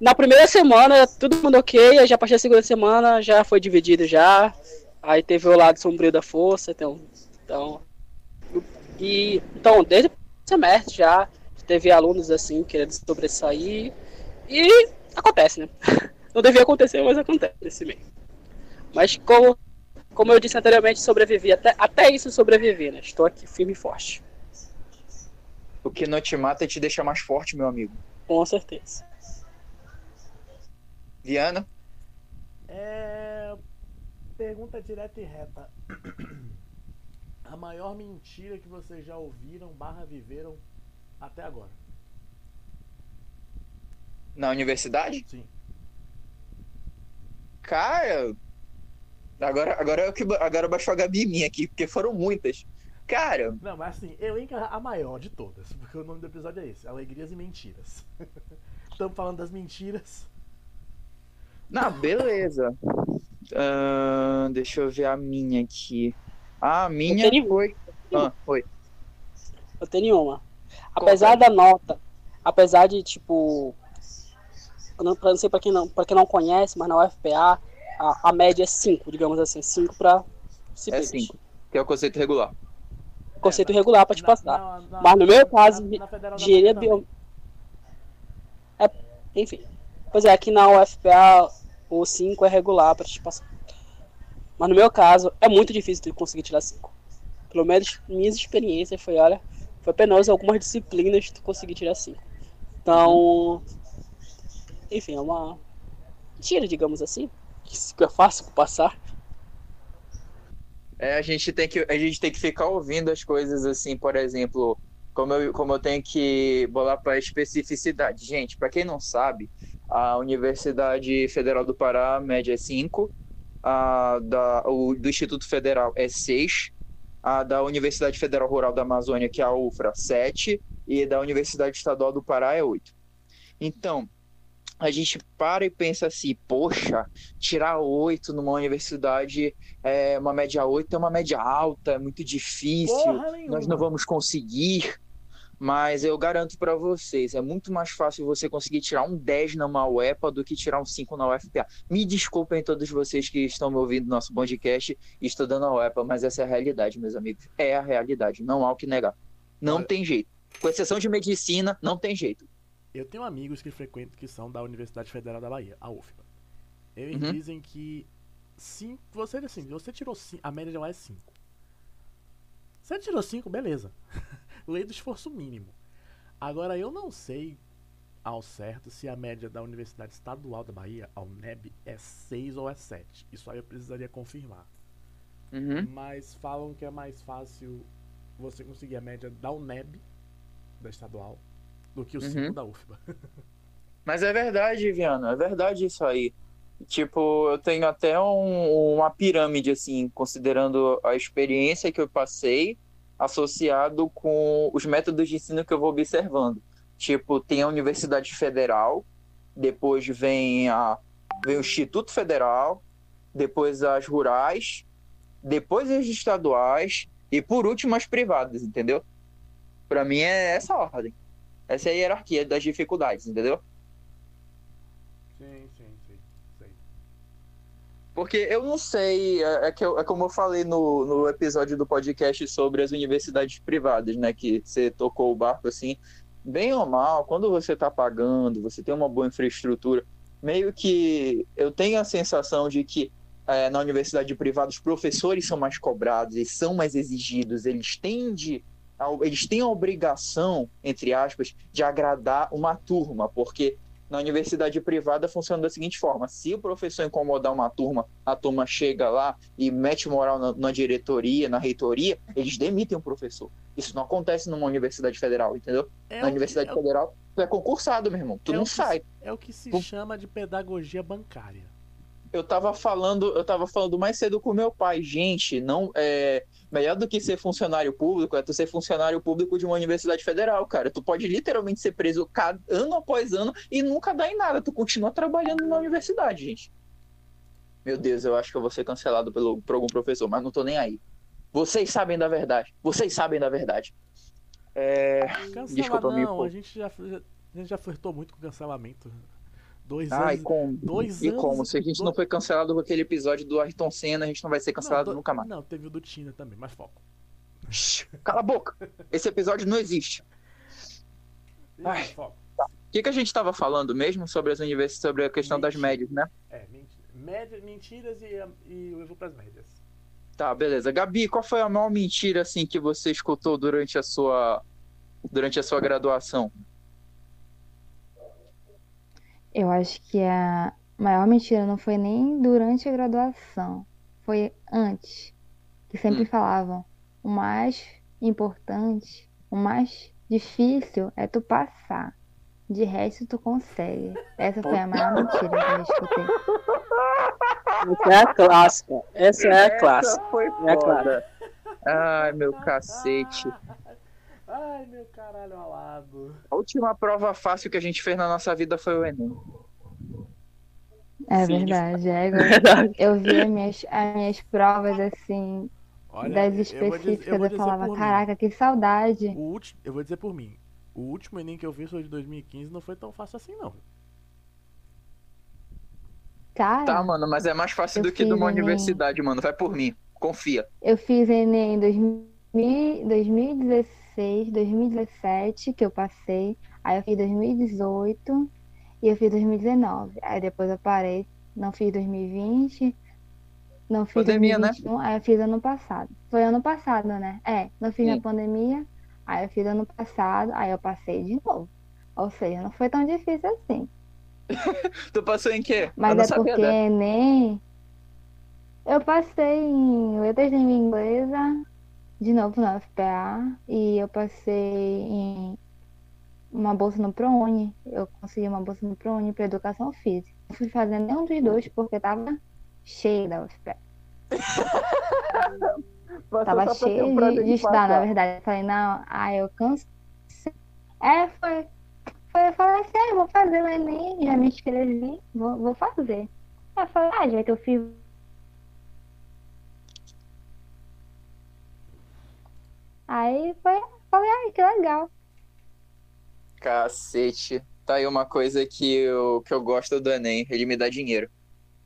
Na primeira semana, todo mundo ok, aí já a partir da segunda semana já foi dividido já. Aí teve o lado sombrio da força, então. Então. E, então, desde o semestre já teve alunos assim querendo sobressair. E acontece, né? (laughs) Não devia acontecer, mas acontece mesmo. Mas como, como eu disse anteriormente, sobrevivi. Até, até isso sobrevivi, né? Estou aqui firme e forte. O que não te mata te deixa mais forte, meu amigo. Com certeza. Viana? É. Pergunta direta e reta. (clears throat) A maior mentira que vocês já ouviram barra viveram até agora. Na universidade? Sim. Cara. Agora, agora, eu que, agora baixou a Gabi em mim aqui, porque foram muitas. Cara, Não, mas assim, eu encarro a maior de todas, (laughs) porque o nome do episódio é esse, Alegrias e Mentiras. (laughs) Estamos falando das mentiras. Não, beleza. Ahn, deixa eu ver a minha aqui. A minha Eu tenho- foi. Ah, foi. Eu tenho uma. Apesar da nota, apesar de, tipo. Eu Não, pra- não sei pra quem não, pra quem não conhece, mas na UFPA a, a média é 5, digamos assim, 5 pra É disciplinas. 5. Que é o conceito regular. Conceito É, na- regular pra te na- passar. na- na- Mas no meu caso, Engenharia Bahia também. bio... é, Enfim. Pois é, aqui na UFPA o 5 é regular pra te passar. Mas no meu caso, é muito difícil de conseguir tirar 5. Pelo menos minhas experiências foi, olha, foi penoso algumas disciplinas tu conseguir tirar 5. Então, enfim, é uma mentira, digamos assim. Que é fácil passar. É, a gente tem que, a gente tem que ficar ouvindo as coisas assim, por exemplo, como eu, como eu tenho que bolar para especificidade. Gente, para quem não sabe, a Universidade Federal do Pará, média é 5, a da, o, do Instituto Federal é 6, a da Universidade Federal Rural da Amazônia, que é a UFRA, 7, e da Universidade Estadual do Pará é 8. Então, a gente para e pensa assim, poxa, tirar 8 numa universidade é uma média 8 é uma média alta, é muito difícil, nós não vamos conseguir. Mas eu garanto para vocês, é muito mais fácil você conseguir tirar um 10 numa UEPA do que tirar um 5 na UFPA. Me desculpem todos vocês que estão me ouvindo no nosso podcast e estudando a UEPA, mas essa é a realidade, meus amigos. É a realidade, não há o que negar. Não Olha- tem jeito. Com exceção de medicina, não tem jeito. Eu tenho amigos que frequentam que são da Universidade Federal da Bahia, a UFBA. Eles Uhum. dizem que sim, você assim, você tirou 5, a média lá é 5. Você tirou 5, beleza. (laughs) Lei do esforço mínimo. Agora eu não sei ao certo se a média da Universidade Estadual da Bahia, a UNEB, é 6 ou é 7. Isso aí eu precisaria confirmar. Uhum. Mas falam que é mais fácil você conseguir a média da UNEB, da estadual, do que o 5 Uhum. da UFBA. (laughs) Mas é verdade, Viana, é verdade isso aí. Tipo, eu tenho até um- uma pirâmide, assim, considerando a experiência que eu passei, associado com os métodos de ensino que eu vou observando. Tipo, tem a Universidade Federal, depois vem, a, vem o Instituto Federal, depois as rurais, depois as estaduais e, por último, as privadas, entendeu? Pra mim é essa ordem. Essa é a hierarquia das dificuldades, entendeu? Sim, sim, sim. sei. Porque eu não sei, é, é que eu- é como eu falei no, no episódio do podcast sobre as universidades privadas, né? Que você tocou o barco assim, bem ou mal, quando você tá pagando, você tem uma boa infraestrutura, meio que eu tenho a sensação de que é, na universidade privada os professores são mais cobrados, eles são mais exigidos, eles têm de eles têm a obrigação, entre aspas, de agradar uma turma, porque na universidade privada funciona da seguinte forma: se o professor incomodar uma turma, a turma chega lá e mete moral na, na diretoria, na reitoria, eles demitem o professor. Isso não acontece numa universidade federal, entendeu? É na universidade é, o- federal, tu é concursado, meu irmão. Tu É não que- sai. é o que se Pum. chama de pedagogia bancária. Eu tava falando, eu tava falando mais cedo com meu pai, gente, não é melhor do que ser funcionário público é tu ser funcionário público de uma universidade federal, cara. Tu pode literalmente ser preso cada, ano após ano e nunca dar em nada. Tu continua trabalhando na universidade, gente. Meu Deus, eu acho que eu vou ser cancelado pelo, por algum professor, mas não tô nem aí. Vocês sabem da verdade. Vocês sabem da verdade. É... Cancela Desculpa, não, a gente já, a gente já flertou muito com cancelamento. Dois Ai, anos. como? Dois E anos. como? Se a gente dois- não foi cancelado com aquele episódio do Ayrton Senna, a gente não vai ser cancelado do- nunca mais. Não, teve o do Tina também, mas foco. Cala a boca. Esse episódio não existe. Ai. Foco. O que, que a gente estava falando mesmo sobre as universidades, sobre a questão das Mentira. médias, né? É, menti- média, mentiras e, e eu vou pras médias. Tá, beleza. Gabi, qual foi a maior mentira assim que você escutou durante a sua durante a sua graduação? Eu acho que a maior mentira não foi nem durante a graduação, foi antes. Que sempre Hum. falavam, o mais importante, o mais difícil é tu passar. De resto tu consegue. Essa foi a maior mentira que eu escutei. Essa é a clássica. Essa é a clássica. foi É claro. Ai, meu cacete. Ai, meu caralho alado. A última prova fácil que a gente fez na nossa vida foi o Enem. É Sim, de verdade, é (laughs) Verdade. Eu vi as minhas, as minhas provas assim, Olha, das eu vou dizer- específicas, eu eu, falava, por mim. caraca, que saudade. O último, eu vou dizer por mim. O último Enem que eu fiz foi de 2015, não foi tão fácil assim não. Cara, Tá, mano, mas é mais fácil Eu do que de uma Enem. universidade, mano. Vai por mim. Confia. eu fiz Enem em 2000 2016, 2017, que eu passei. Aí eu fiz 2018 e eu fiz 2019. Aí depois eu parei, não fiz 2020, não fiz Pandemia, né? 2021, aí eu fiz ano passado. Foi ano passado, né? É, não fiz Sim. na pandemia, aí eu fiz ano passado, aí eu passei de novo. Ou seja, não foi tão difícil assim. (laughs) Tu passou em quê? Mas é sabia, porque né? Enem. Eu passei em letras de língua inglesa, de novo na UFPA, e eu passei em uma bolsa no ProUni. Eu consegui uma bolsa no ProUni para educação física. Não fui fazer nenhum dos dois porque tava cheia da UFPA. (laughs) Tava cheia de, de estudar, na verdade. Eu falei, não, ah, eu cansei. É, foi. Foi, eu falei assim, ah, eu vou fazer o Enem, já me inscrevi, vou, vou fazer. Aí eu falei, ah, já que eu fiz. Aí foi, falei, ai, que legal. Cacete. Tá aí uma coisa que eu, que eu gosto do Enem. Ele me dá dinheiro.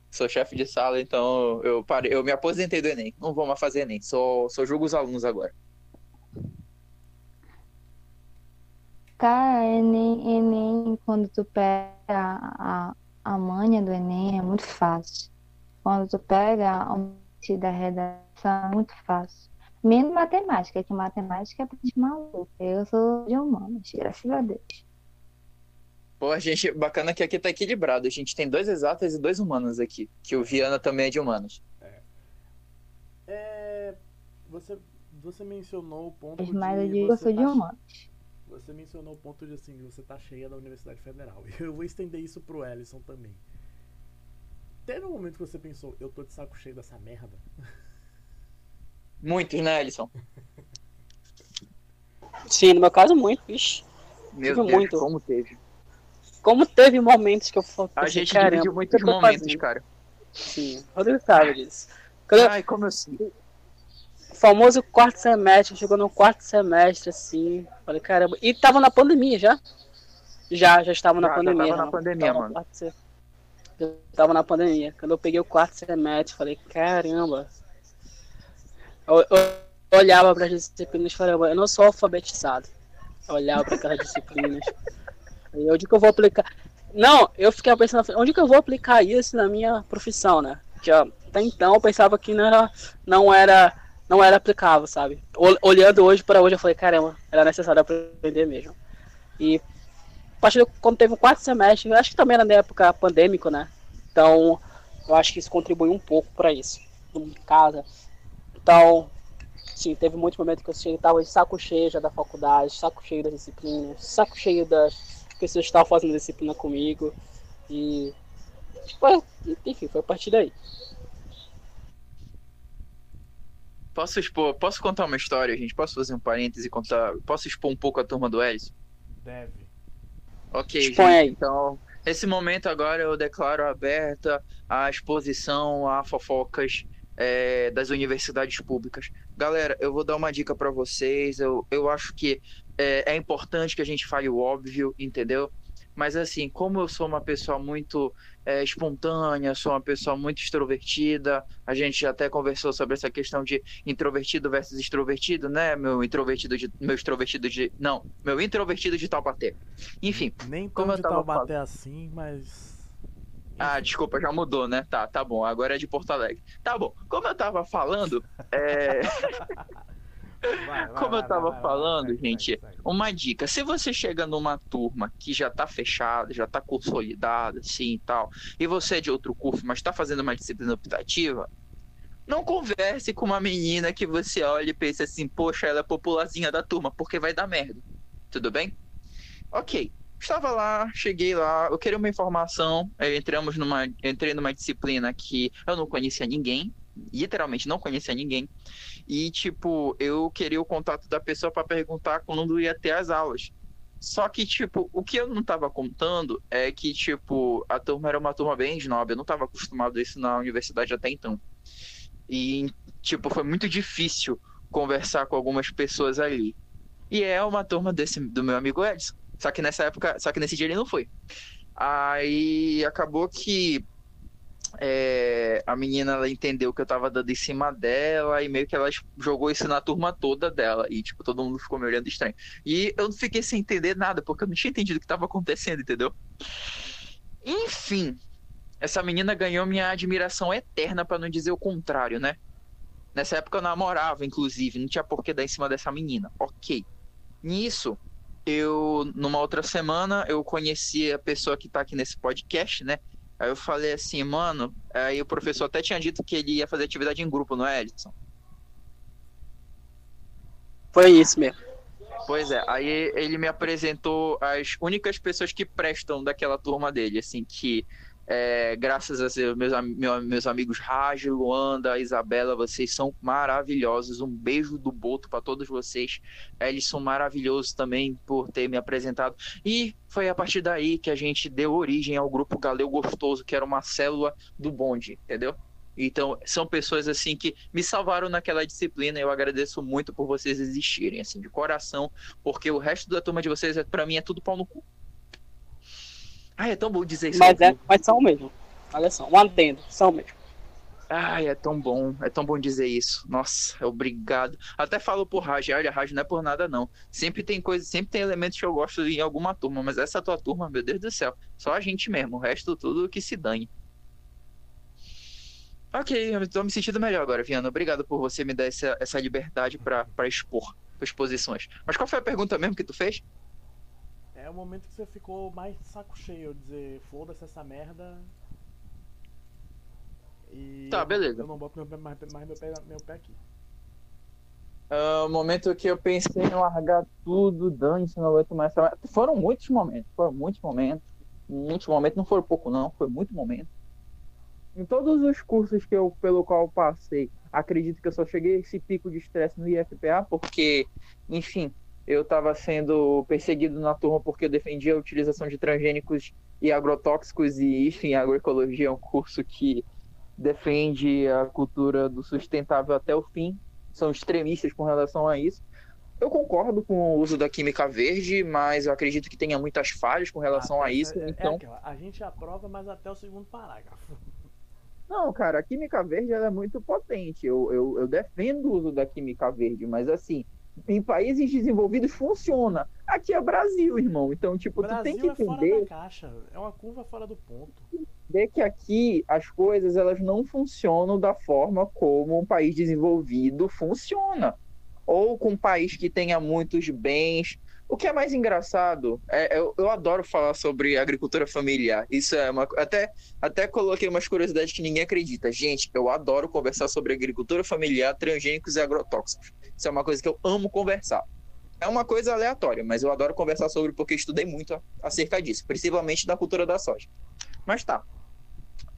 Sou chefe de sala, então eu parei, eu me aposentei do Enem. Não vou mais fazer Enem. Só, só julgo os alunos agora. Cara, Enem, Enem, quando tu pega a, a, manha do Enem, é muito fácil. Quando tu pega a parte da redação, é muito fácil. Menos matemática, que matemática é pra gente maluco. Eu sou de humanas, graças a Deus. Pô, a gente, bacana que aqui tá equilibrado. A gente tem dois exatas e dois humanos aqui. Que o Viana também é de humanos. É, você, você mencionou o ponto Mas eu de digo que eu você sou de tá- humanas. Você mencionou o ponto de assim, você tá cheia da Universidade Federal. (laughs) Eu vou estender isso pro Ellison também. Teve um momento que você pensou, eu tô de saco cheio dessa merda? (laughs) Muitos, né, Alisson? Sim, no meu caso, muito, vixe. Meu Deus, muito. como teve. Como teve momentos que eu falei, A gente caramba, dividiu muitos momentos, fazendo? cara. Sim, Rodrigo sabe disso. Quando eu- Ai, como eu sinto. o famoso quarto semestre, chegou no quarto semestre, assim, falei, caramba. E tava na pandemia já. Já, já estava na Já, já pandemia. tava na né? pandemia, Tava no mano. quarto tava na pandemia. Quando eu peguei o quarto semestre, falei, caramba. Eu, eu olhava para as disciplinas e falei, eu não sou alfabetizado. Eu olhava para aquelas disciplinas. E onde que eu vou aplicar? Não, eu fiquei pensando, onde que eu vou aplicar isso na minha profissão, né? Que até então eu pensava que não era, não era, não era aplicável, sabe? Ol- Olhando hoje para hoje, eu falei, caramba, era necessário aprender mesmo. E a partir de quando teve o quarto semestre, eu acho que também era na época pandêmico, né? Então, eu acho que isso contribuiu um pouco para isso, em casa. Então, sim, teve muitos momentos que eu cheguei, tava de saco cheio já da faculdade, saco cheio das disciplinas, saco cheio das pessoas que estavam fazendo disciplina comigo. E. Foi, enfim, foi a partir daí. Posso expor, posso contar uma história, gente? Posso fazer um parêntese e contar? Posso expor um pouco a turma do Ellison? Deve. Ok, Expõe gente. aí. Então, nesse momento agora eu declaro aberta a exposição a fofocas é, das universidades públicas. Galera, eu vou dar uma dica pra vocês. Eu, eu acho que é, é importante que a gente fale o óbvio, entendeu? Mas assim, como eu sou uma pessoa muito é, espontânea, sou uma pessoa muito extrovertida, a gente até conversou sobre essa questão de introvertido versus extrovertido, né? Meu introvertido de. Meu extrovertido de. Não, meu introvertido de Taubaté. Enfim. Nem Como eu tava Taubaté assim, mas. Ah, desculpa, já mudou, né? Tá, tá bom. Agora é de Porto Alegre. Tá bom. Como eu tava falando, é, Vai, vai, (laughs) como eu tava vai, falando, gente, uma dica. Se você chega numa turma que já tá fechada, já tá consolidada, assim e tal, e você é de outro curso, mas tá fazendo uma disciplina optativa, não converse com uma menina que você olha e pensa assim, poxa, ela é popularzinha da turma, porque vai dar merda. Tudo bem? Ok. Estava lá, cheguei lá, eu queria uma informação. eh, Entramos numa, entrei numa disciplina que eu não conhecia ninguém, literalmente não conhecia ninguém. E tipo, eu queria o contato da pessoa para perguntar quando ia ter as aulas. Só que, tipo, o que eu não tava contando é que, tipo, a turma era uma turma bem snob. Eu não tava acostumado a isso na universidade até então. E, tipo, foi muito difícil conversar com algumas pessoas ali. E é uma turma desse do meu amigo Edson. Só que nessa época, só que nesse dia ele não foi. Aí acabou que é, a menina ela entendeu que eu tava dando em cima dela e meio que ela jogou isso na turma toda dela. E, tipo, todo mundo ficou me olhando estranho. E eu fiquei sem entender nada, porque eu não tinha entendido o que tava acontecendo, entendeu? Enfim, essa menina ganhou minha admiração eterna, pra não dizer o contrário, né? Nessa época eu namorava, inclusive, não tinha por que dar em cima dessa menina. Ok. Nisso, eu, numa outra semana, eu conheci a pessoa que tá aqui nesse podcast, né? Aí eu falei assim, mano, aí o professor até tinha dito que ele ia fazer atividade em grupo, não é, Edson? Foi isso mesmo. Pois é, aí ele me apresentou as únicas pessoas que prestam daquela turma dele, assim, que é, graças a meus, meu- meus amigos Raj, Luanda, Isabela, vocês são maravilhosos. Um beijo do Boto para todos vocês. Eles são maravilhosos também por ter me apresentado. E foi a partir daí que a gente deu origem ao grupo Galeu Gostoso, que era uma célula do bonde, entendeu? Então, são pessoas assim que me salvaram naquela disciplina. Eu agradeço muito por vocês existirem, assim, de coração, porque o resto da turma de vocês, é- pra mim, é tudo pau no cu. Ai, é tão bom dizer isso. Mas, é, mas são mesmo. Olha só, um adendo, são mesmo. Ai, é tão bom, é tão bom dizer isso. Nossa, obrigado. Até falo por Raj, olha, Raj não é por nada não. Sempre tem coisa, sempre tem elementos que eu gosto em alguma turma, mas essa tua turma, meu Deus do céu, só a gente mesmo, o resto tudo que se dane. Ok, eu tô me sentindo melhor agora, Viana. Obrigado por você me dar essa, essa liberdade pra expor as posições. Mas qual foi a pergunta mesmo que tu fez? É o momento que você ficou mais de saco cheio, dizer, foda-se essa merda. E Tá, beleza. Eu não boto meu pé, mais, mais meu, pé, meu pé aqui. Ah, O momento que eu pensei em largar tudo, dane-se, não aguento mais. Foram muitos momentos, foram muitos momentos. Muitos momentos, não foram pouco não, foi muito momento. Em todos os cursos que eu, pelo qual eu passei, acredito que eu só cheguei a esse pico de estresse no IFPA, porque, enfim, eu estava sendo perseguido na turma porque eu defendia a utilização de transgênicos e agrotóxicos e, enfim, agroecologia é um curso que defende a cultura do sustentável até o fim, são extremistas com relação a isso. Eu concordo com o uso da química verde, mas eu acredito que tenha muitas falhas com relação a É- isso, é- é então... aquela, a gente aprova, mas até o segundo parágrafo. Não, cara, a química verde é muito potente. Eu, eu, eu defendo o uso da química verde, mas assim, em países desenvolvidos funciona. Aqui é Brasil, irmão. Então, tipo, tu tem Brasil que é fora entender da caixa. É uma curva fora do ponto. entender que aqui as coisas elas não funcionam da forma como um país desenvolvido funciona. Ou com um país que tenha muitos bens. O que é mais engraçado, é, eu, eu adoro falar sobre agricultura familiar. Isso é uma. Até, até coloquei umas curiosidades que ninguém acredita. Gente, eu adoro conversar sobre agricultura familiar, transgênicos e agrotóxicos. Isso é uma coisa que eu amo conversar. É uma coisa aleatória, mas eu adoro conversar sobre porque estudei muito acerca disso, principalmente da cultura da soja. Mas tá.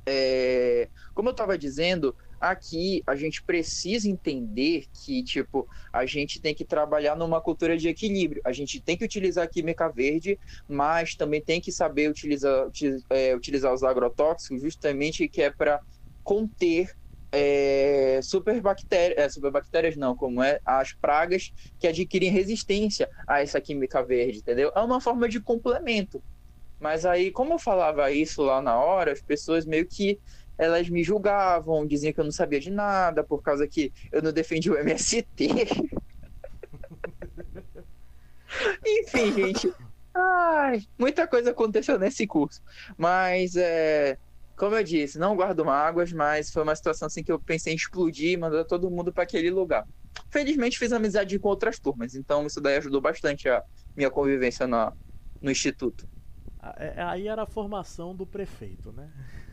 É, como eu estava dizendo, aqui a gente precisa entender que, tipo, a gente tem que trabalhar numa cultura de equilíbrio. A gente tem que utilizar a química verde, mas também tem que saber utilizar, uti- é, utilizar os agrotóxicos, justamente que é para conter é, superbactérias, é, superbactérias não, como é as pragas que adquirem resistência a essa química verde, entendeu? É uma forma de complemento. Mas aí, como eu falava isso lá na hora, as pessoas meio que elas me julgavam, diziam que eu não sabia de nada, por causa que eu não defendi o MST. (laughs) Enfim, gente. Ai, muita coisa aconteceu nesse curso. Mas, é, como eu disse, não guardo mágoas, mas foi uma situação assim que eu pensei em explodir e mandar todo mundo para aquele lugar. Felizmente fiz amizade com outras turmas, então isso daí ajudou bastante a minha convivência no instituto. Ah, é- Aí era a formação do prefeito, né? (laughs)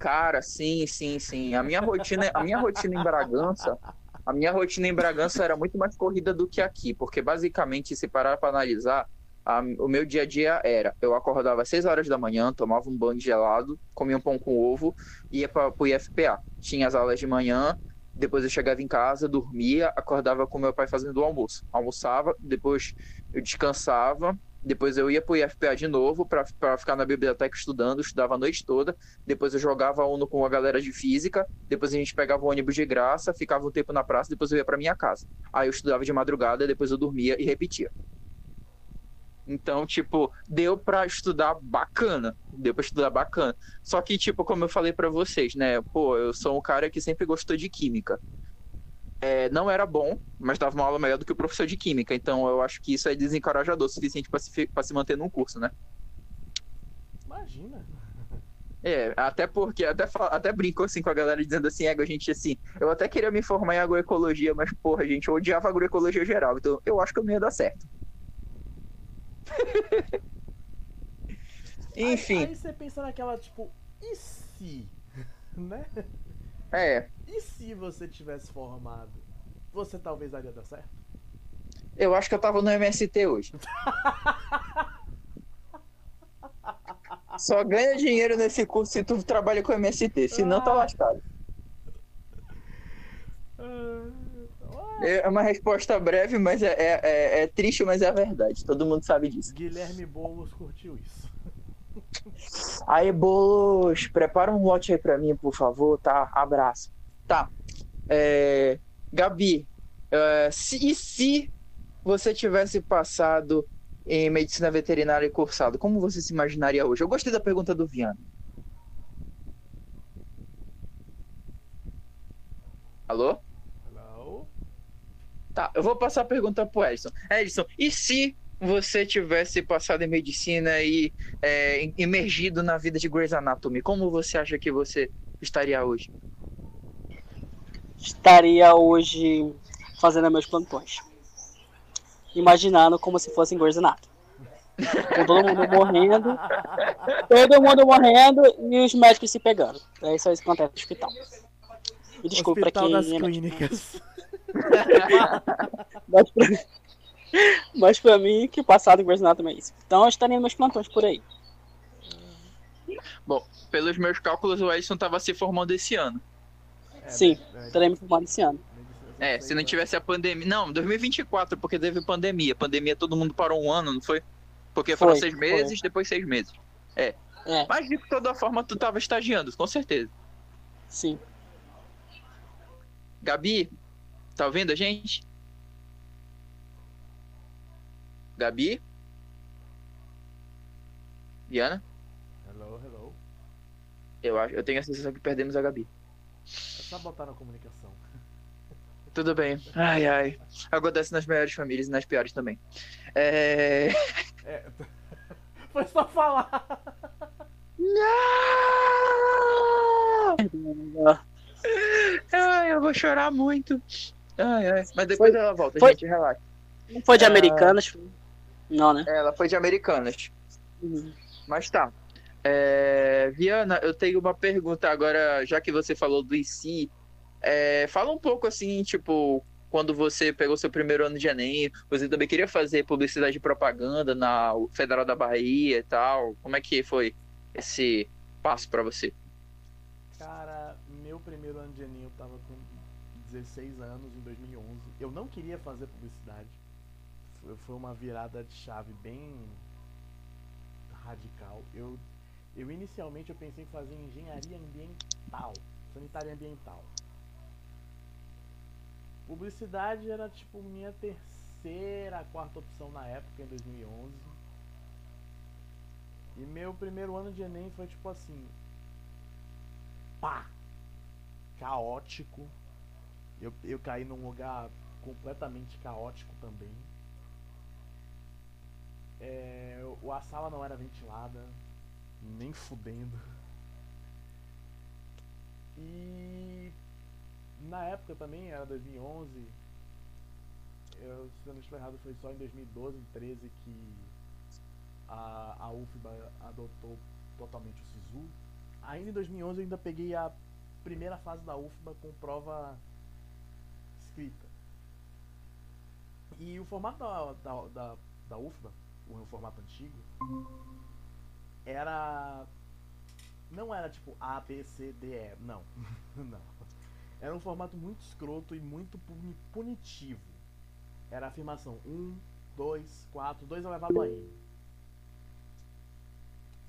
Cara, sim, sim, sim. A minha rotina, a minha rotina em Bragança, a minha rotina em Bragança era muito mais corrida do que aqui, porque basicamente, se parar para analisar, a- o meu dia a dia era, eu acordava às 6 horas da manhã, tomava um banho gelado, comia um pão com ovo, ia para o IFPA. Tinha as aulas de manhã, depois eu chegava em casa, dormia, acordava com meu pai fazendo o almoço. Almoçava, depois eu descansava, depois eu ia pro IFPA de novo para ficar na biblioteca estudando, estudava a noite toda. Depois eu jogava Uno com a galera de física. Depois a gente pegava o ônibus de graça, ficava um tempo na praça, depois eu ia para minha casa. Aí eu estudava de madrugada, depois eu dormia e repetia. Então, tipo, deu pra estudar bacana. Deu pra estudar bacana. Só que, tipo, como eu falei pra vocês, né? Pô, eu sou um cara que sempre gostou de química. É, não era bom, mas dava uma aula melhor do que o professor de química. Então, eu acho que isso é desencorajador o suficiente pra se, pra se manter num curso, né? Imagina. É, até porque, até, até brincou assim com a galera dizendo assim, a gente assim, eu até queria me formar em agroecologia, mas porra, gente, eu odiava agroecologia geral, então eu acho que eu não ia dar certo. (laughs) Aí- Enfim, Aí, você pensa naquela, tipo, e se? (laughs) Né? É, E se você tivesse formado? Você talvez daria dar certo? eu acho que eu tava no MST hoje. (laughs) Só ganha dinheiro nesse curso se tu trabalha com MST, senão tá lascado. É uma resposta breve, mas é, é, é- é triste, mas é a verdade. Todo mundo sabe disso. Guilherme Boulos curtiu isso. Aí, Bolos, prepara um lote aí pra mim, por favor, tá? Abraço. Tá. É, Gabi, é, se- e se você tivesse passado em medicina veterinária e cursado, como você se imaginaria hoje? Eu gostei da pergunta do Viana. Alô? Hello? Tá, eu vou passar a pergunta pro Edson. Edson, e se você tivesse passado em medicina e é, imergido na vida de Grey's Anatomy, como você acha que você estaria hoje? Estaria hoje fazendo meus plantões. Imaginando como se fosse em Grey's Anatomy. Com todo mundo morrendo, todo mundo morrendo e os médicos se pegando. É isso que acontece no hospital. Me desculpe Hospital (laughs) (laughs) pra das quem é. Clínicas. Mas pra, mim, que passado nada também é isso. Então eu estaria nos meus plantões por aí. Pelos meus cálculos, o Edson tava se formando esse ano. É, Sim, né, Estarei me formando esse ano. É, só se não tivesse a pandemia. Não, 2024, porque teve pandemia. Pandemia todo mundo parou um ano, não foi? Porque foram Foi, seis foi. meses, depois seis meses. É, Mas de toda forma, tu tava estagiando, com certeza. sim. Gabi, tá ouvindo a gente? Gabi? Diana? Hello, hello. Eu, acho, eu tenho a sensação que perdemos a Gabi. É só botar na comunicação. (laughs) Tudo bem. Ai, ai. Acontece nas melhores famílias e nas piores também. É... É, (laughs) foi só falar. Não! Ai, eu vou chorar muito. Ai, ai. Mas depois Foi- ela volta, foi- gente, relaxa. Não foi de Ah. americanas? Não, né? Ela foi de Americanas. Uhum. Mas tá. É, Viana, eu tenho uma pergunta agora, já que você falou do IC. É, fala um pouco assim, tipo, quando você pegou seu primeiro ano de Enem, você também queria fazer publicidade e propaganda na Federal da Bahia e tal. Como é que foi esse passo pra você? Cara, meu primeiro ano de Enem eu tava com 16 anos, em 2011. Eu não queria fazer publicidade. Foi- uma virada de chave bem radical. Eu, eu inicialmente eu pensei em fazer engenharia ambiental, sanitária ambiental. Publicidade era tipo minha terceira, quarta opção na época, em 2011. E meu primeiro ano de Enem foi tipo assim, pá! Caótico. Eu, eu caí num lugar completamente caótico também. É, a sala não era ventilada, nem fudendo. E na época também, era 2011. Eu, se eu não estou errado, foi só em 2012, 2013 que a, a UFBA adotou totalmente o SISU. Ainda em 2011 eu ainda peguei a primeira fase da UFBA com prova escrita. E o formato da, da, da, da UFBA, o formato antigo, era. Não era tipo A, B, C, D, E. Não. (laughs) não. Era um formato muito escroto e muito puni- punitivo. Era afirmação 1, 2, 4, 2 elevado a N.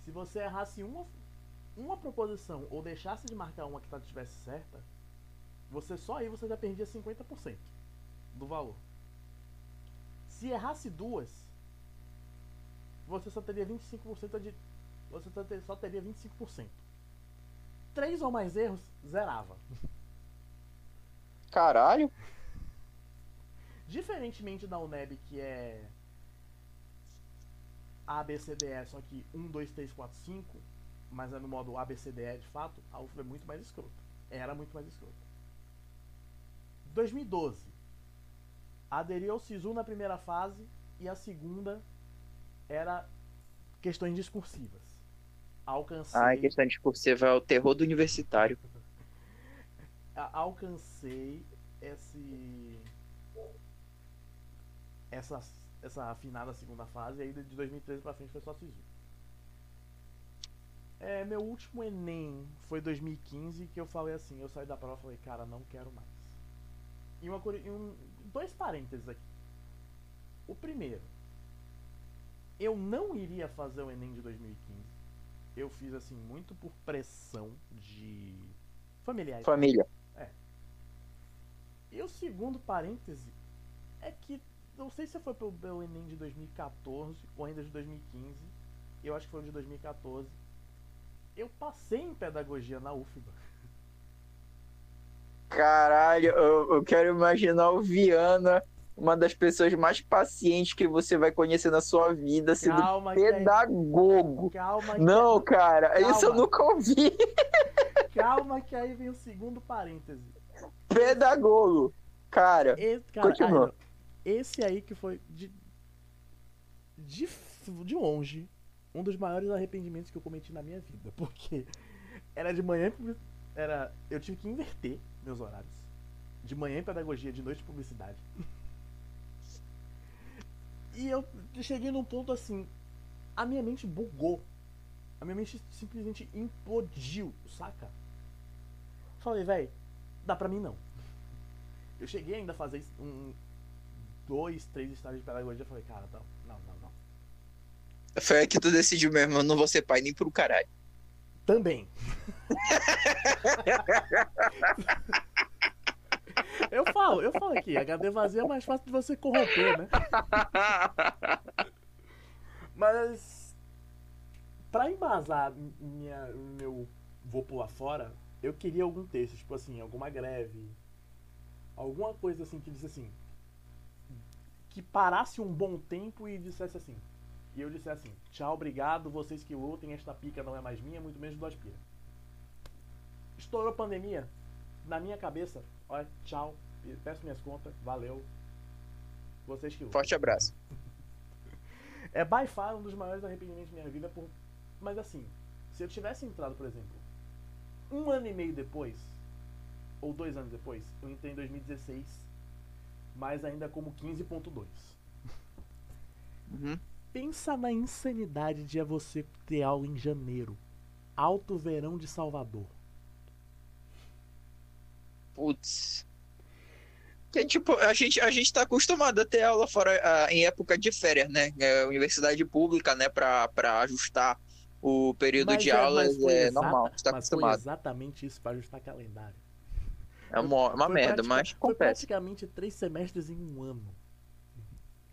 Se você errasse uma, uma proposição ou deixasse de marcar uma que tá- tivesse certa, você só aí você já perdia 50% do valor. Se errasse duas, você só teria 25% de. Você só, ter- só teria 25%. Três ou mais erros, zerava. Caralho. Diferentemente da UNEB, que é A, B, C, D, E, só que 1, 2, 3, 4, 5, mas é no modo A, B, C, D, E de fato, a UFBA é muito mais escrota. Era muito mais escrota. 2012. Aderiu ao SISU na primeira fase e a segunda era questões discursivas. Alcancei, Ai, questão discursiva é o terror do universitário. (laughs) a- alcancei esse essa essa afinada segunda fase e aí de 2013 pra frente foi só SISU. É, meu último ENEM foi 2015 que eu falei assim, eu saí da prova e falei, cara, não quero mais. E uma e um, dois parênteses aqui. O primeiro, eu não iria fazer o ENEM de 2015. Eu fiz assim muito por pressão de familiares. Família. E o segundo parêntese é que não sei se foi pelo pelo Enem de 2014 ou ainda de 2015. Eu acho que foi o de 2014. Eu passei em pedagogia na UFBA. Caralho, eu, eu quero imaginar o Viana, uma das pessoas mais pacientes que você vai conhecer na sua vida, sendo Calma, pedagogo. calma, que Não, cara, isso eu Calma. nunca ouvi. (laughs) calma que aí vem o segundo parêntese. Pedagogo. Cara, Esse, cara, Continua. aí, esse aí que foi de, de de longe um dos maiores arrependimentos que eu cometi na minha vida, (laughs) porque era de manhã, era eu tive que inverter meus horários. De manhã em pedagogia, de noite em publicidade. (laughs) E eu cheguei num ponto assim. A minha mente bugou. A minha mente simplesmente implodiu, saca? Falei, velho, dá pra mim não. Eu cheguei ainda a fazer um, dois, três estágios de pedagogia. Falei, cara, não, não, não, não. Foi aí que tu decidiu mesmo, eu não vou ser pai nem pro caralho. Também. (laughs) eu falo, eu falo aqui, HD vazio é mais fácil de você corromper, né? Mas pra embasar minha, meu vou pular fora, eu queria algum texto, tipo assim, alguma greve, alguma coisa assim que disse assim, que parasse um bom tempo e dissesse assim, e eu disse assim: tchau, obrigado, vocês que lutem, esta pica não é mais minha, muito menos do Aspira. Estourou pandemia, na minha cabeça, olha, tchau, peço minhas contas, valeu. Vocês que. Forte abraço. (laughs) É by far um dos maiores arrependimentos da minha vida, por... mas assim, se eu tivesse entrado, por exemplo, um ano e meio depois, ou dois anos depois, eu entrei em 2016, mas ainda como 15.2. Uhum. Pensa na insanidade de você ter aula em janeiro. Alto verão de Salvador. Putz. Que, tipo, a gente, a gente tá acostumado a ter aula fora ah, em época de férias, né? É, universidade pública, né? Pra, pra ajustar o período Mas de é- foi é exata- normal. Tá mas foi acostumado. exatamente isso para ajustar calendário. É uma, uma Foi merda, mas Foi praticamente três semestres em um ano.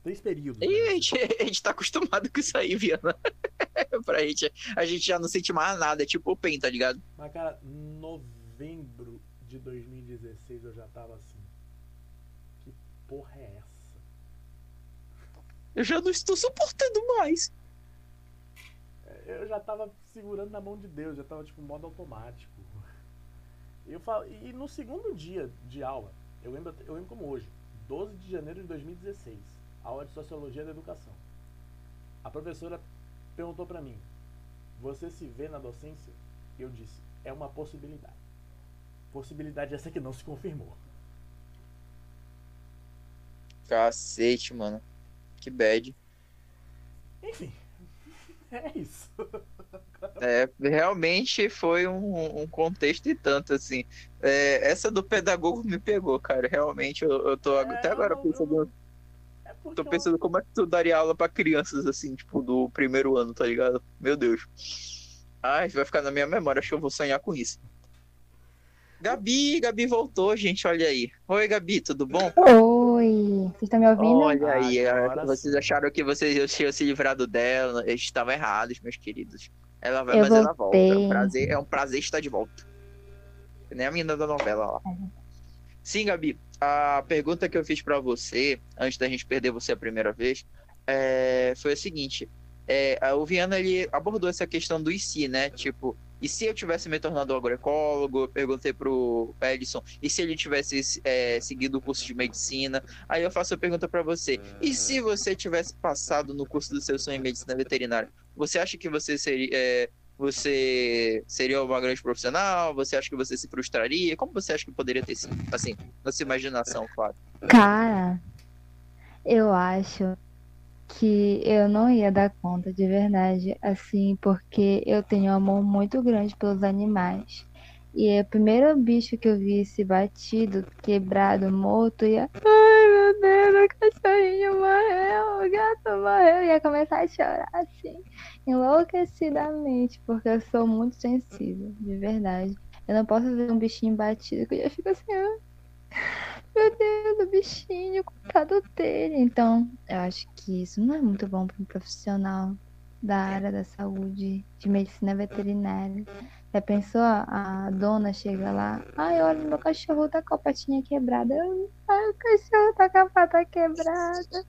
Três períodos. E né? a gente, a gente tá acostumado com isso aí, Viana. (laughs) pra gente, a gente já não sente mais nada, é tipo o PEN, tá ligado? Mas, cara, novembro de 2016 eu já tava assim. Que porra é essa? Eu já não estou suportando mais. Eu já tava segurando na mão de Deus, já tava tipo modo automático. Eu falo, e no segundo dia de aula, eu lembro, eu lembro como hoje, 12 de janeiro de 2016, aula de Sociologia da Educação. A professora perguntou pra mim: "Você se vê na docência?" Eu disse: "É uma possibilidade." Possibilidade essa que não se confirmou. Cacete, mano. Que bad. Enfim, (laughs) é isso. (laughs) É, realmente foi um, um contexto e tanto, assim. É, essa do pedagogo me pegou, cara. Realmente, eu, eu tô ag- até É, agora eu pensando. eu não- É Tô eu- pensando como é que tu daria aula pra crianças, assim, tipo, do primeiro ano, tá ligado? Meu Deus. Ai, vai ficar na minha memória, acho que eu vou sonhar com isso. Gabi, Gabi voltou, gente, olha aí. Oi, Gabi, tudo bom? Oi, vocês estão me ouvindo? Olha aí, Agora vocês sim. acharam que vocês tinham se livrado dela, eles estavam errados, meus queridos. Ela vai, Eu mas ela volta. É um, voltei. prazer, é um prazer estar de volta. Nem a menina da novela lá. Sim, Gabi, a pergunta que eu fiz pra você, antes da gente perder você a primeira vez, é, foi a seguinte. É, o Viana, ele abordou essa questão do se, né? Tipo, e se eu tivesse me tornado agroecólogo? Eu perguntei pro Edson, e se ele tivesse é, seguido o curso de medicina? Aí eu faço a pergunta pra você. E se você tivesse passado no curso do seu sonho em medicina veterinária? Você acha que você seria, é, você seria uma grande profissional? Você acha que você se frustraria? Como você acha que poderia ter sido? Assim, na sua imaginação, claro. Cara, eu acho que eu não ia dar conta de verdade, assim, porque eu tenho um amor muito grande pelos animais. E o primeiro bicho que eu vi esse batido, quebrado, morto, ia. Ai meu Deus, o cachorrinho morreu, o gato morreu, ia começar a chorar assim, enlouquecidamente, porque eu sou muito sensível, de verdade. Eu não posso ver um bichinho batido que eu já fico assim, ah, meu Deus, o bichinho, coitado dele. Então, eu acho que isso não é muito bom para um profissional da área da saúde, de medicina veterinária. Já pensou? A dona chega lá, ai, olha, meu cachorro tá com a patinha quebrada. Eu, Ai, o cachorro tá com a pata quebrada.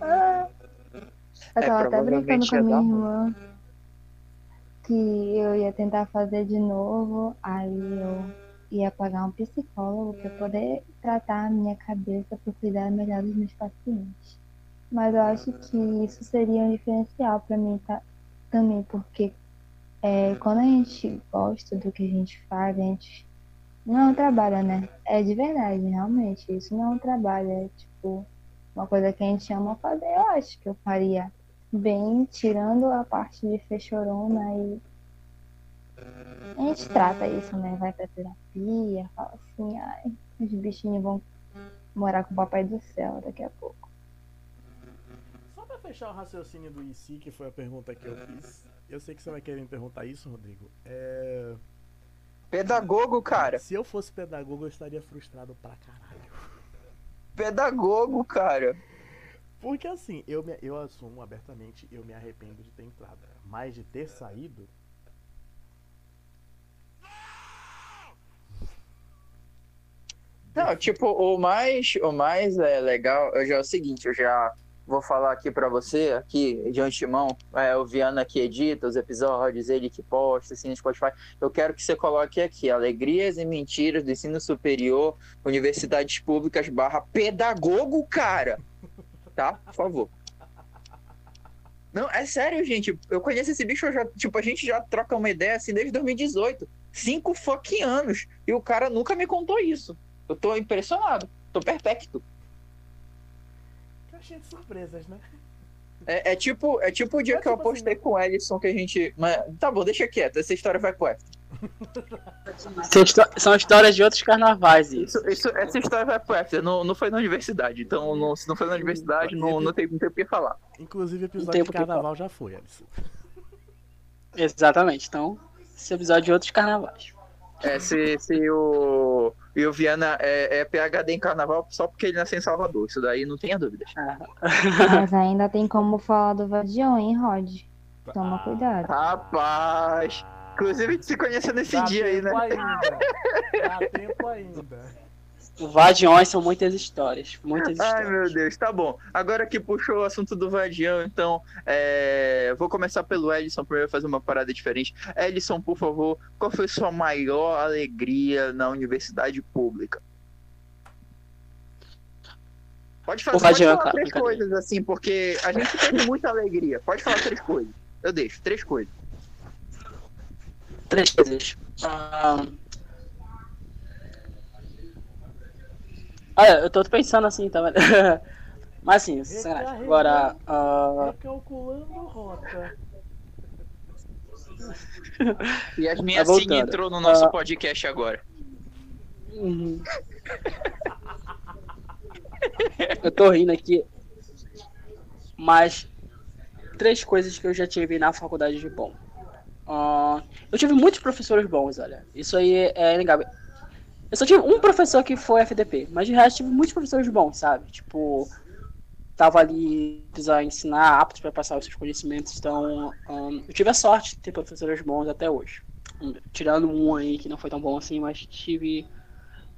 Ah. Eu É, tava até brincando com a ia minha irmã que eu ia tentar fazer de novo, aí eu ia pagar um psicólogo para poder tratar a minha cabeça para cuidar melhor dos meus pacientes. Mas eu acho que isso seria um diferencial para mim tá, também, porque é, quando a gente gosta do que a gente faz, a gente Não é um trabalho, né? É de verdade, realmente. Isso não é um trabalho, é tipo uma coisa que a gente ama fazer. Eu acho que eu faria bem, tirando a parte de fechorona e a gente trata isso, né? Vai pra terapia, fala assim, ai, os bichinhos vão morar com o papai do céu daqui a pouco. Só pra fechar o raciocínio do IC, que foi a pergunta que eu fiz. Eu sei que você vai querer me perguntar isso, Rodrigo. É... Pedagogo, cara. Se eu fosse pedagogo, eu estaria frustrado pra caralho. Pedagogo, cara. Porque assim, eu, me, eu assumo abertamente, eu me arrependo de ter entrado. Mas de ter saído. Não, tipo, o mais, o mais é, legal, eu já é o seguinte, eu já vou falar aqui para você, aqui de antemão, é, o Viana que edita os episódios, ele que posta assim no Spotify. Eu quero que você coloque aqui alegrias e mentiras do ensino superior, universidades públicas barra pedagogo, cara. Tá? Por favor. Não, é sério, gente. Eu conheço esse bicho, já, tipo, a gente já troca uma ideia assim desde 2018. Cinco fucking anos. E o cara nunca me contou isso. Eu tô impressionado. Tô perpecto. Caixinha de surpresas, né? É, é tipo, é tipo o dia É que eu tipo assim, apostei com o Ellison que a gente. Mas, tá bom, deixa quieto. Essa história vai pro. (laughs) São, histó- são histórias de outros carnavais, isso. Isso, isso, essa história vai pro extra. Não, não foi na universidade. Então, não, se não foi na universidade, não, não, tem, não tem o que falar. Inclusive, episódio tempo de carnaval já foi, Alisson. Exatamente. Então, esse episódio de outros carnavais. É, se, se o, e o Viana é, é PHD em carnaval só porque ele nasceu em Salvador. Isso daí não tenha dúvidas. Ah, Mas ainda tem como falar do Vadião, hein, Rod? Toma Ah, cuidado. Rapaz! Inclusive, a gente se conheceu nesse Dá dia aí, né? tempo ainda. Dá tempo ainda. O Vadiões são muitas histórias. Muitas Ai, histórias. meu Deus, tá bom. Agora que puxou o assunto do Vadião, então, é, vou começar pelo Ellison primeiro, fazer uma parada diferente. Ellison, por favor, qual foi sua maior alegria na universidade pública? Pode fazer pode falar três coisas, assim, porque a gente teve muita alegria. Pode falar três coisas. Eu deixo, três coisas. Três coisas. Ah, Olha, eu tô pensando assim, tá vendo? (laughs) Mas assim, sacanagem. Agora, ah, Recalculando rota. E as minhas Tá sim voltando. entrou no nosso Ah. podcast agora. Uhum. Eu tô rindo aqui. Mas três coisas que eu já tive na faculdade de bom. Ah, eu tive muitos professores bons, olha. Isso aí é, é inegável. Eu só tive um professor que foi FDP, mas de resto tive muitos professores bons, sabe? Tipo, tava ali a ensinar, aptos para passar os seus conhecimentos. Então, ahn, eu tive a sorte de ter professores bons até hoje. Hum, Tirando um aí que não foi tão bom assim, mas tive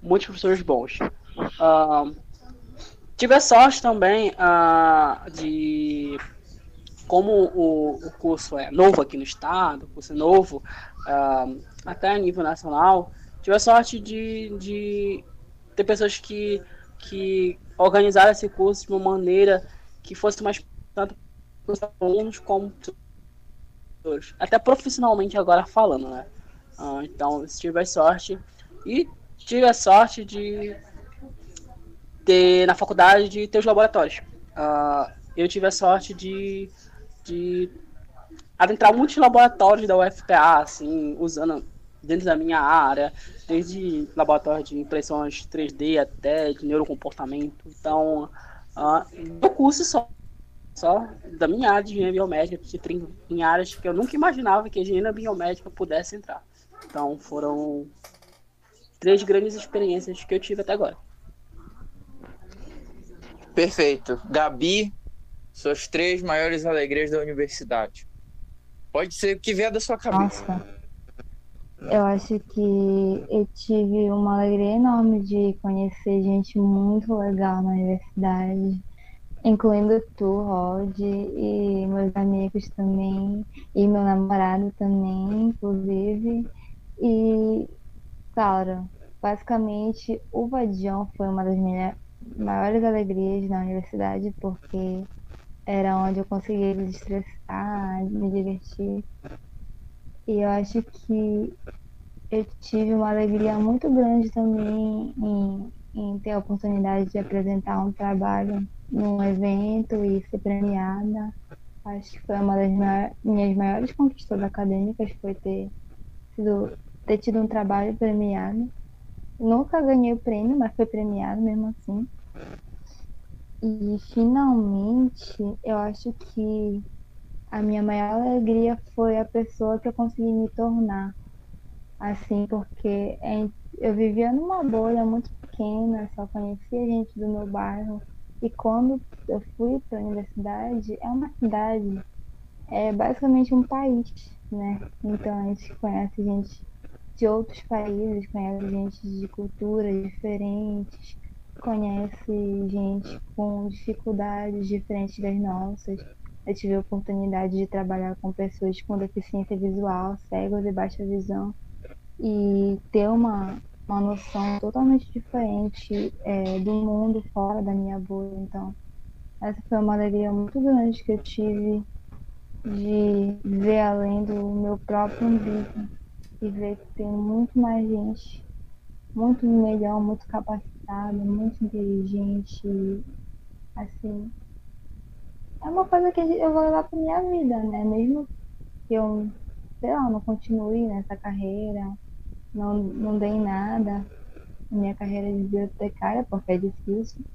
muitos professores bons. Ahn, tive a sorte também ah, de como o, o curso é novo aqui no estado, o curso é novo ah, até a nível nacional, tive a sorte de, de ter pessoas que, que organizaram esse curso de uma maneira que fosse mais tanto para os alunos como para os professores. até profissionalmente agora falando, né? Ah, então, tive a sorte e tive a sorte de ter na faculdade de ter os laboratórios. Ah, eu tive a sorte de, de adentrar muitos laboratórios da UFPA, assim, usando dentro da minha área, desde laboratório de impressões 3D até de neurocomportamento. Então, ah, meu curso só, só da minha área de engenharia biomédica, tem em áreas que eu nunca imaginava que a engenharia biomédica pudesse entrar. Então, foram três grandes experiências que eu tive até agora. Perfeito. Gabi, suas três maiores alegrias da universidade. Pode ser o que vier da sua cabeça. Nossa, eu acho que eu tive uma alegria enorme de conhecer gente muito legal na universidade, incluindo tu, Rod, e meus amigos também, e meu namorado também, inclusive. E, cara, basicamente o Vadião foi uma das minhas maiores alegrias na universidade, porque era onde eu conseguia desestressar, me divertir. E eu acho que eu tive uma alegria muito grande também em, em ter a oportunidade de apresentar um trabalho num evento e ser premiada. Acho que foi uma das maiores, minhas maiores conquistas acadêmicas foi ter sido ter tido um trabalho premiado. Nunca ganhei o prêmio, mas foi premiado mesmo assim. E finalmente, eu acho que a minha maior alegria foi a pessoa que eu consegui me tornar. Assim, porque eu vivia numa bolha muito pequena, só conhecia gente do meu bairro. E quando eu fui para a universidade, é uma cidade, é basicamente um país, né? Então a gente conhece gente de outros países, conhece gente de culturas diferentes, conhece gente com dificuldades diferentes das nossas. Eu tive a oportunidade de trabalhar com pessoas com deficiência visual, cegos e baixa visão, e ter uma, uma noção totalmente diferente é, do mundo fora da minha bolha. Então, essa foi uma alegria muito grande que eu tive de ver além do meu próprio umbigo e ver que tem muito mais gente, muito melhor, muito capacitada, muito inteligente, assim. É uma coisa que eu vou levar pra minha vida, né? Mesmo que eu, sei lá, não continue nessa carreira, não, não dei nada na minha carreira de bibliotecária, porque é difícil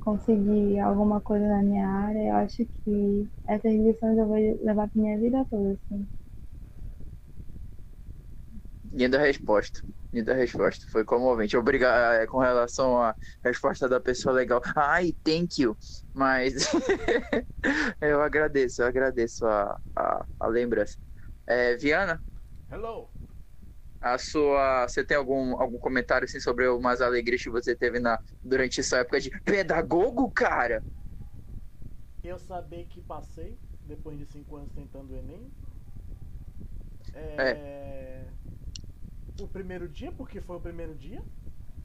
conseguir alguma coisa na minha área. Eu acho que essas lições eu vou levar pra minha vida toda, assim. Linda resposta. Linda resposta. Foi comovente. Obrigado é, com relação à resposta da pessoa legal. Ai, thank you. Mas (laughs) eu agradeço, eu agradeço a, a, a lembrança. É, Viana? Hello. A sua. Você tem algum, algum comentário assim, sobre umas alegrias que você teve na, durante essa época de pedagogo, cara? Eu saber que passei depois de cinco anos tentando o Enem. É. é o primeiro dia, porque foi o primeiro dia,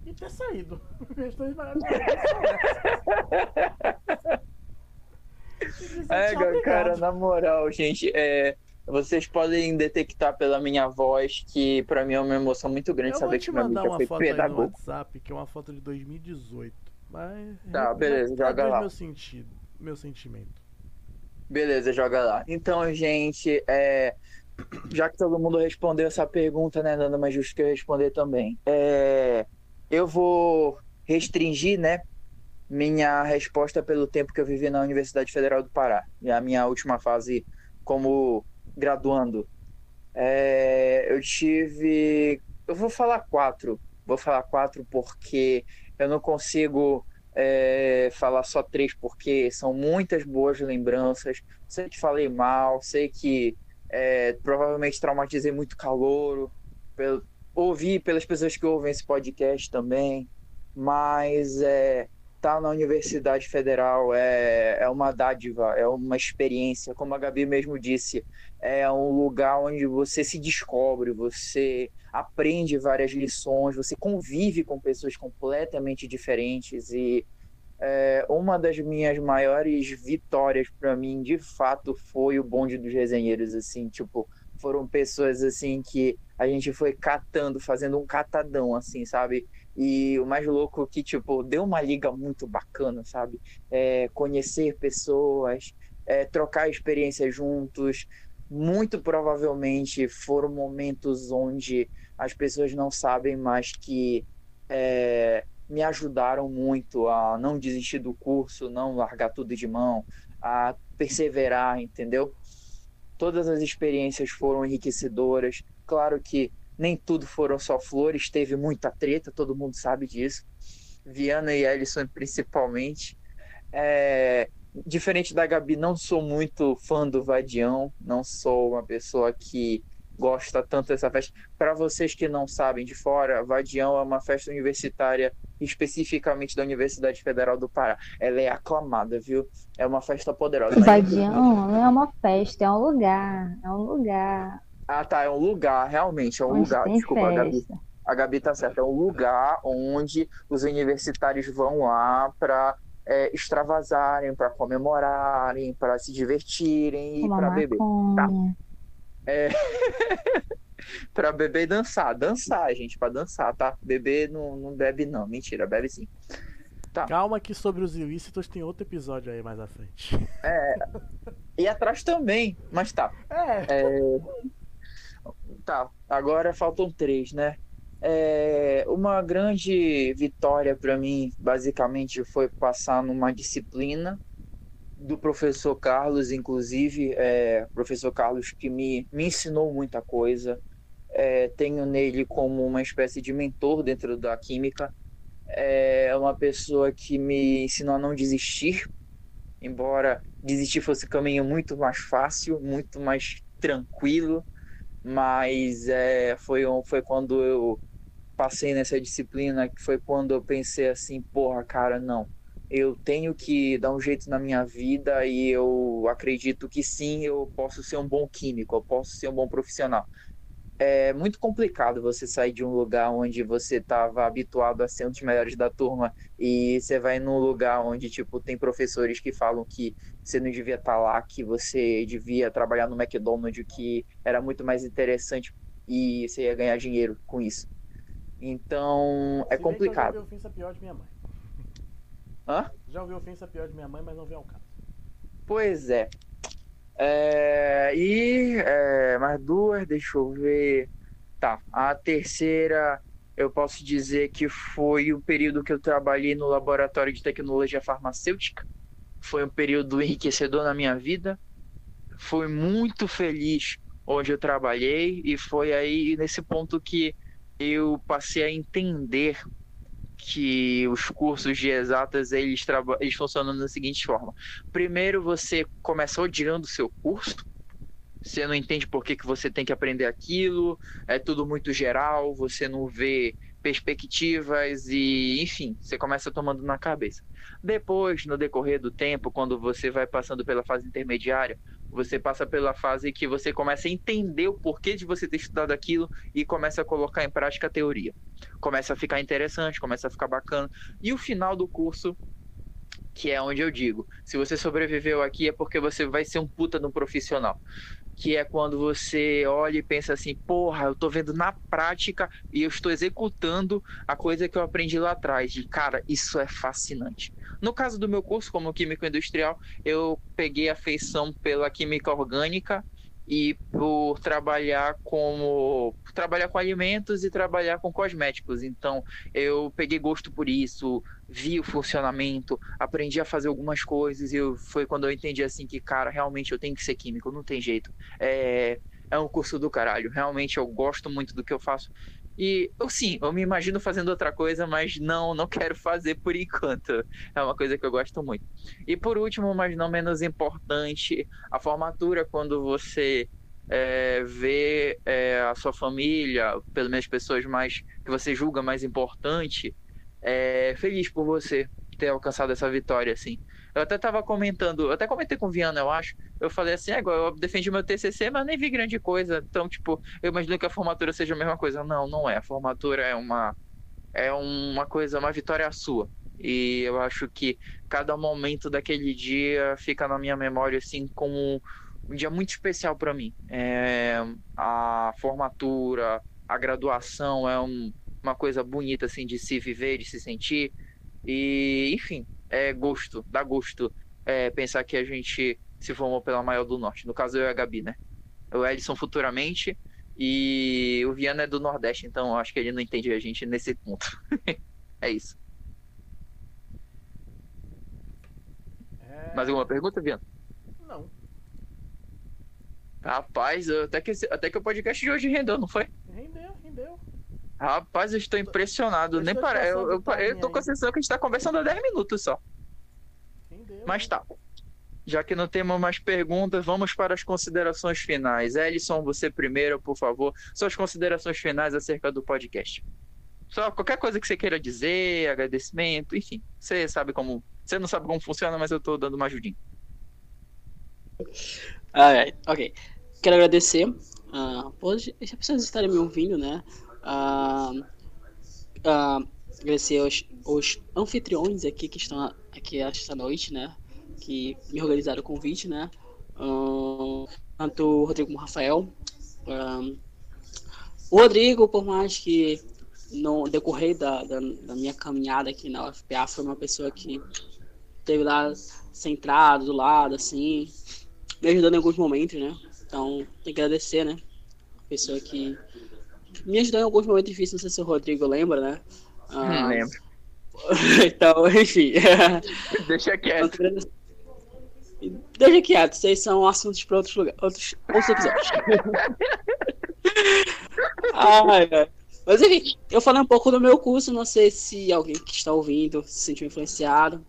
e ter saído. (laughs) é, (laughs) cara, na moral, gente, é, vocês podem detectar pela minha voz que pra mim é uma emoção muito grande eu saber que minha amiga foi pedagogo. no WhatsApp, que é uma foto de 2018. Mas tá, beleza, joga lá. Meu sentido, meu sentimento. Beleza, joga lá. Então, gente, é, já que todo mundo respondeu essa pergunta, né, nada mais justo que eu responder também. É, eu vou restringir, né, minha resposta pelo tempo que eu vivi na Universidade Federal do Pará, e a minha última fase como graduando. É, eu tive, eu vou falar quatro, vou falar quatro porque eu não consigo é, falar só três porque são muitas boas lembranças. Sei que falei mal, sei que é, provavelmente traumatizei muito calor, pelo, ouvi pelas pessoas que ouvem esse podcast também, mas é, tá na Universidade Federal é, é uma dádiva, é uma experiência, como a Gabi mesmo disse, é um lugar onde você se descobre, você aprende várias lições, você convive com pessoas completamente diferentes e é, uma das minhas maiores vitórias para mim, de fato, foi o bonde dos resenheiros, assim, tipo, foram pessoas assim que a gente foi catando, fazendo um catadão, assim, sabe? E o mais louco que, tipo, deu uma liga muito bacana, sabe? É, conhecer pessoas, é, trocar experiências juntos. Muito provavelmente foram momentos onde as pessoas não sabem mais que é, me ajudaram muito a não desistir do curso, não largar tudo de mão, a perseverar, entendeu? Todas as experiências foram enriquecedoras. Claro que nem tudo foram só flores, teve muita treta, todo mundo sabe disso. Viana e Ellison principalmente. É, diferente da Gabi, não sou muito fã do Vadião, não sou uma pessoa que gosta tanto dessa festa. Para vocês que não sabem de fora, Vadião é uma festa universitária especificamente da Universidade Federal do Pará. Ela é aclamada, viu? É uma festa poderosa. Vadião não é uma festa, é um lugar. É um lugar. Ah, tá. É um lugar, realmente. É um onde lugar. Desculpa, festa. Gabi. A Gabi tá certa. É um lugar onde os universitários vão lá para é, extravasarem, para comemorarem, para se divertirem e para beber. Tá? É... (laughs) pra beber e dançar. Dançar, gente, pra dançar, tá? Beber não, não bebe, não. Mentira, bebe sim. Tá. Calma que sobre os ilícitos tem outro episódio aí mais à frente. É. E atrás também, mas tá. É. É, Tá, agora faltam três, né? É, uma grande vitória para mim, basicamente, foi passar numa disciplina do professor Carlos, inclusive, é, professor Carlos que me, me ensinou muita coisa. É, tenho nele como uma espécie de mentor dentro da química. É uma pessoa que me ensinou a não desistir, embora desistir fosse um caminho muito mais fácil, muito mais tranquilo mas é, foi, foi quando eu passei nessa disciplina que foi quando eu pensei assim, porra, cara, não. Eu tenho que dar um jeito na minha vida e eu acredito que sim, eu posso ser um bom químico, eu posso ser um bom profissional é muito complicado você sair de um lugar onde você estava habituado a ser um dos melhores da turma e você vai num lugar onde tipo tem professores que falam que você não devia estar tá lá, que você devia trabalhar no McDonald's, que era muito mais interessante e você ia ganhar dinheiro com isso. Então é complicado. Eu ouvi ofensa pior de minha mãe. Hã? Já ouvi ofensa pior de minha mãe, mas não veio ao caso. Pois é. É, e é, mais duas, deixa eu ver. Tá, a terceira eu posso dizer que foi o período que eu trabalhei no laboratório de tecnologia farmacêutica. Foi um período enriquecedor na minha vida. Fui muito feliz onde eu trabalhei e foi aí nesse ponto que eu passei a entender que os cursos de exatas eles, eles funcionam da seguinte forma. Primeiro você começa odiando o seu curso, você não entende por que, que você tem que aprender aquilo, é tudo muito geral, você não vê perspectivas e, enfim, você começa tomando na cabeça. Depois, no decorrer do tempo, quando você vai passando pela fase intermediária, você passa pela fase que você começa a entender o porquê de você ter estudado aquilo e começa a colocar em prática a teoria. Começa a ficar interessante, começa a ficar bacana. E o final do curso, que é onde eu digo, se você sobreviveu aqui é porque você vai ser um puta de um profissional. Que é quando você olha e pensa assim, porra, eu tô vendo na prática e eu estou executando a coisa que eu aprendi lá atrás. E, cara, isso é fascinante. No caso do meu curso, como químico industrial, eu peguei afeição pela química orgânica e por trabalhar como trabalhar com alimentos e trabalhar com cosméticos. Então, eu peguei gosto por isso, vi o funcionamento, aprendi a fazer algumas coisas e eu, foi quando eu entendi assim que, cara, realmente eu tenho que ser químico, não tem jeito. É, é um curso do caralho. Realmente eu gosto muito do que eu faço. E sim, eu me imagino fazendo outra coisa, mas não, não quero fazer por enquanto. É uma coisa que eu gosto muito. E por último, mas não menos importante, a formatura, quando você é, vê é, a sua família, pelo menos pessoas mais que você julga mais importante, é, feliz por você ter alcançado essa vitória, assim. Eu até tava comentando, eu até comentei com o Viana, eu acho. Eu falei assim, é, eu defendi meu TCC, mas nem vi grande coisa. Então, tipo, eu imagino que a formatura seja a mesma coisa. Não, não é. A formatura é uma é uma coisa, uma vitória sua. E eu acho que cada momento daquele dia fica na minha memória assim como um dia muito especial para mim. É, a formatura, a graduação é um, uma coisa bonita assim de se viver, de se sentir. E, enfim, é gosto, dá gosto é, pensar que a gente se formou pela Maior do Norte. No caso, eu e a Gabi, né? O Ellison futuramente e o Viana é do Nordeste, então acho que ele não entende a gente nesse ponto. (laughs) é isso. É... Mais alguma pergunta, Viana? Não, Rapaz, até que, até que o podcast de hoje rendeu, não foi? rendeu, rendeu. Rapaz, eu estou impressionado. Eu Nem estou para... eu, eu, eu tô com a sensação que a gente tá conversando há 10 minutos só. Rendeu. Mas tá. Já que não temos mais perguntas, vamos para as considerações finais. Ellison, você primeiro, por favor. Suas considerações finais acerca do podcast. Só qualquer coisa que você queira dizer, agradecimento, enfim. Você sabe como. Você não sabe como funciona, mas eu tô dando uma ajudinha. Alright, ok. Quero agradecer ah, por as pessoas estarem me ouvindo, né? Ah, ah, agradecer aos, aos anfitriões aqui que estão aqui esta noite, né? Que me organizaram o convite, né? Ah, tanto o Rodrigo como o Rafael. O Rodrigo, por mais que no decorrer da, da, da minha caminhada aqui na UFPA, foi uma pessoa que esteve lá centrado, do lado, assim, me ajudando em alguns momentos, né? Então, tem que agradecer, né? Pessoa que me ajudou em alguns momentos difíceis, não sei se o Rodrigo lembra, né? Não lembro. (laughs) então, enfim. (laughs) Deixa quieto. Deixa quieto, vocês são assuntos para outros lugares, outros, outros episódios. (laughs) ai, ai. Mas enfim, eu falei um pouco do meu curso, não sei se alguém que está ouvindo se sentiu influenciado.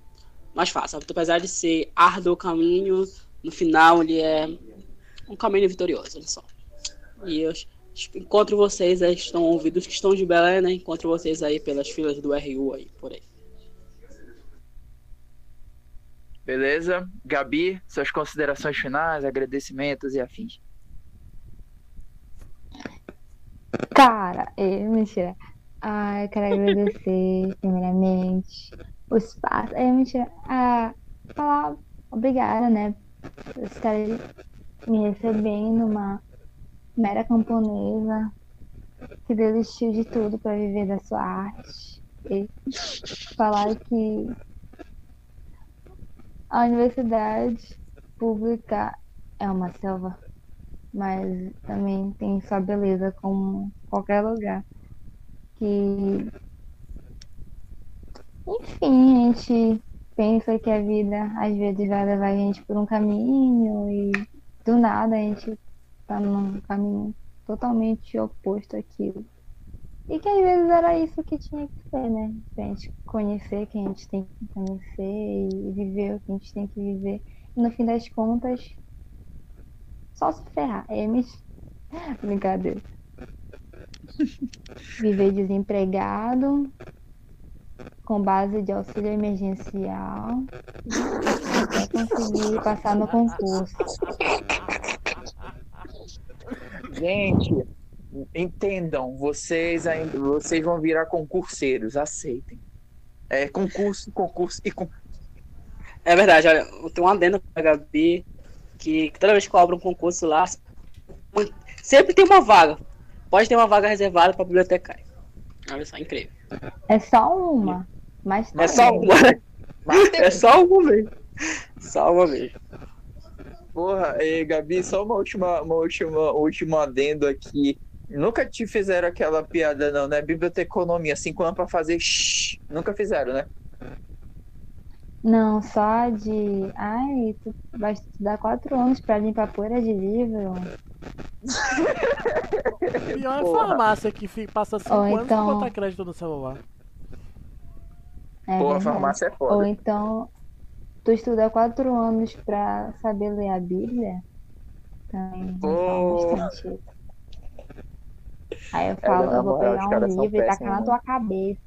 Mas faça, apesar de ser árduo o caminho, no final ele é um caminho vitorioso, olha só. E eu encontro vocês aí, estão ouvidos que estão de Belém, né? Encontro vocês aí pelas filas do RU aí, por aí. Beleza? Gabi, suas considerações finais, agradecimentos e afins. Cara, é, mentira. Ah, eu quero agradecer, (laughs) primeiramente, o espaço. É, mentira. Ah, falar obrigada, né? Os caras me receberem numa mera camponesa que desistiu de tudo para viver da sua arte. E falar que a universidade pública é uma selva, mas também tem sua beleza como qualquer lugar. Que enfim, a gente pensa que a vida às vezes vai levar a gente por um caminho e do nada a gente tá num caminho totalmente oposto àquilo. E que às vezes era isso que tinha que ser, né? Pra gente conhecer quem a gente tem que conhecer e viver o que a gente tem que viver. E no fim das contas, só se ferrar. É me... (laughs) Brincadeira. (laughs) Viver desempregado, com base de auxílio emergencial, até conseguir passar no concurso. (laughs) Gente, entendam, vocês ainda, vocês vão virar concurseiros, aceitem. É concurso, concurso e concurso. É verdade, olha, eu tenho um adendo pra Gabi que toda vez que cobra um concurso lá, sempre tem uma vaga. Pode ter uma vaga reservada para bibliotecário. Olha só, incrível. É só uma, mas É só uma. (laughs) É só uma mesmo. Só uma mesmo. Porra, e, Gabi, só uma última, uma última, último adendo aqui. Nunca te fizeram aquela piada, não, né? Biblioteconomia, cinco anos pra fazer. Shhh. Nunca fizeram, né? Não, só de. Ai, tu vai estudar quatro anos pra limpar poeira de livro. (laughs) Pior é Porra. farmácia que fi- passa 5 Ou anos então- pra botar crédito no celular. É Porra, a verdade. farmácia é Ou foda. então, tu estuda quatro anos pra saber ler a Bíblia? Também bastante isso. Aí eu falo, na eu vou pegar um livro e tacar péssimos, na né? tua cabeça.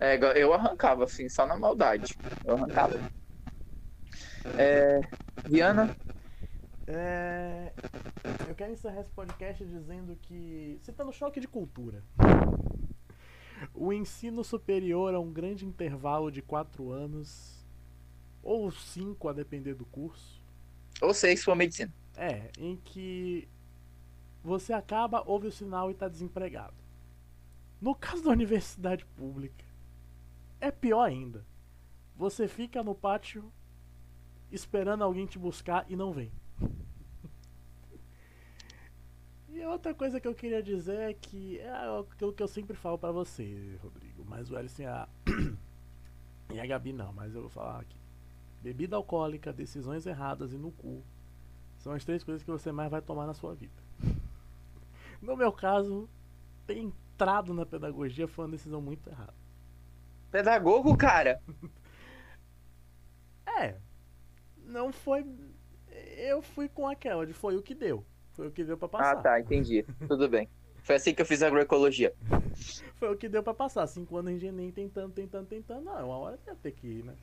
É, eu arrancava, assim, só na maldade. Eu arrancava. É, Viana, É, Eu quero encerrar esse podcast dizendo que você tá no choque de cultura. O ensino superior é um grande intervalo de 4 anos, ou 5 a depender do curso. ou seis, se for medicina. É, em que você acaba, ouve o sinal e tá desempregado. No caso da universidade pública, é pior ainda. Você fica no pátio esperando alguém te buscar e não vem. (laughs) E outra coisa que eu queria dizer é que é aquilo que eu sempre falo pra você, Rodrigo, mas o Ellison e a, (clears throat) e a Gabi não, mas eu vou falar aqui. Bebida alcoólica, decisões erradas e no cu são as três coisas que você mais vai tomar na sua vida. (laughs) No meu caso, ter entrado na pedagogia foi uma decisão muito errada. Pedagogo, cara. (laughs) É, não foi. Eu fui com aquela de foi o que deu. Foi o que deu pra passar. Ah, tá, entendi. Tudo bem. Foi assim que eu fiz agroecologia. (laughs) Foi o que deu pra passar. Cinco anos de Enem tentando, tentando, tentando. Não, uma hora ia ter que ir, né?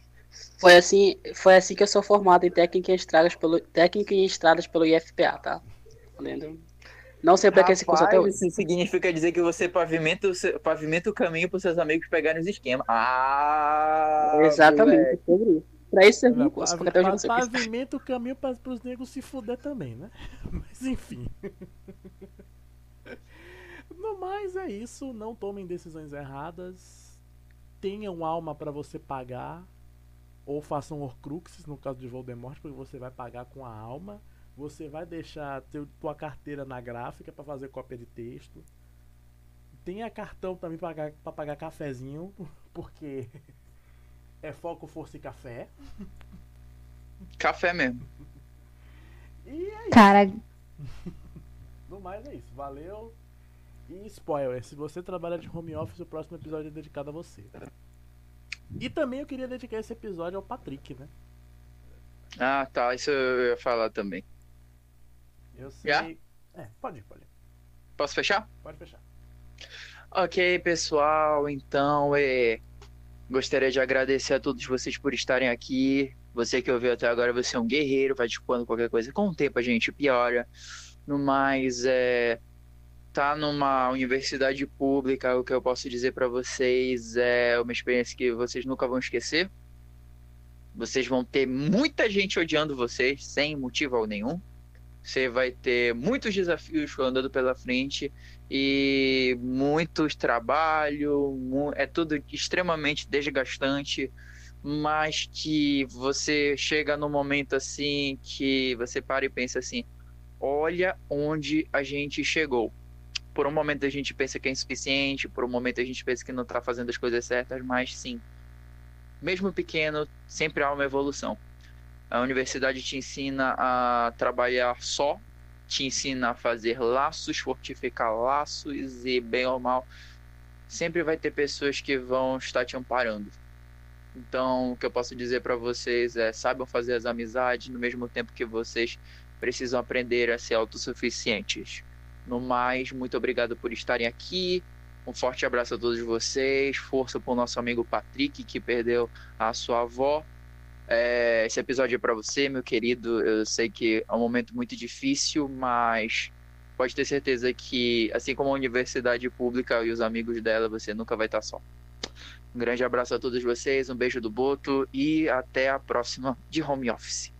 Foi assim, foi assim que eu sou formado em técnica em estradas pelo, técnica em estradas pelo IFPA, tá? Lendo. Não sei pra que esse curso até hoje. Isso significa dizer que você pavimenta o, seu- pavimenta o caminho pros seus amigos pegarem os esquemas. Ah! Exatamente, sobre isso. Pra isso serviu o curso, porque até hoje eu não sei o que isso. Pavimenta o caminho pra, pros negros se fuder também, né? (laughs) Mas enfim. (laughs) No mais é isso, não tomem decisões erradas. Tenham alma para você pagar ou façam horcruxes no caso de Voldemort, porque você vai pagar com a alma. Você vai deixar teu, tua carteira na gráfica para fazer cópia de texto. Tenha cartão também para pagar, pra pagar cafezinho, (laughs) porque é foco, força e café. Café mesmo. E é isso. Cara, (laughs) No mais é isso. Valeu. E spoiler, se você trabalha de home office, o próximo episódio é dedicado a você. E também eu queria dedicar esse episódio ao Patrick, né? Ah, tá. Isso eu ia falar também. Eu sei. Já? É, pode ir, pode ir. Posso fechar? Pode fechar. Ok, pessoal. Então, é... gostaria de agradecer a todos vocês por estarem aqui. Você que ouviu até agora, você é um guerreiro, vai desculpando qualquer coisa. Com o tempo a gente piora. No mais, é... tá numa universidade pública, o que eu posso dizer pra vocês é uma experiência que vocês nunca vão esquecer. Vocês vão ter muita gente odiando vocês, sem motivo nenhum. Você vai ter muitos desafios andando pela frente e muitos trabalho, é tudo extremamente desgastante, mas que você chega num momento assim que você para e pensa assim, olha onde a gente chegou. Por um momento a gente pensa que é insuficiente, por um momento a gente pensa que não está fazendo as coisas certas, mas sim, mesmo pequeno, sempre há uma evolução. A universidade te ensina a trabalhar só, te ensina a fazer laços, fortificar laços e, bem ou mal, sempre vai ter pessoas que vão estar te amparando. Então, o que eu posso dizer para vocês é: saibam fazer as amizades no mesmo tempo que vocês precisam aprender a ser autossuficientes. No mais, muito obrigado por estarem aqui. Um forte abraço a todos vocês. Força para o nosso amigo Patrick, que perdeu a sua avó. É, esse episódio é para você, meu querido. Eu sei que é um momento muito difícil, mas pode ter certeza que, assim como a universidade pública e os amigos dela, você nunca vai estar só. Um grande abraço a todos vocês, um beijo do Boto e até a próxima de home office.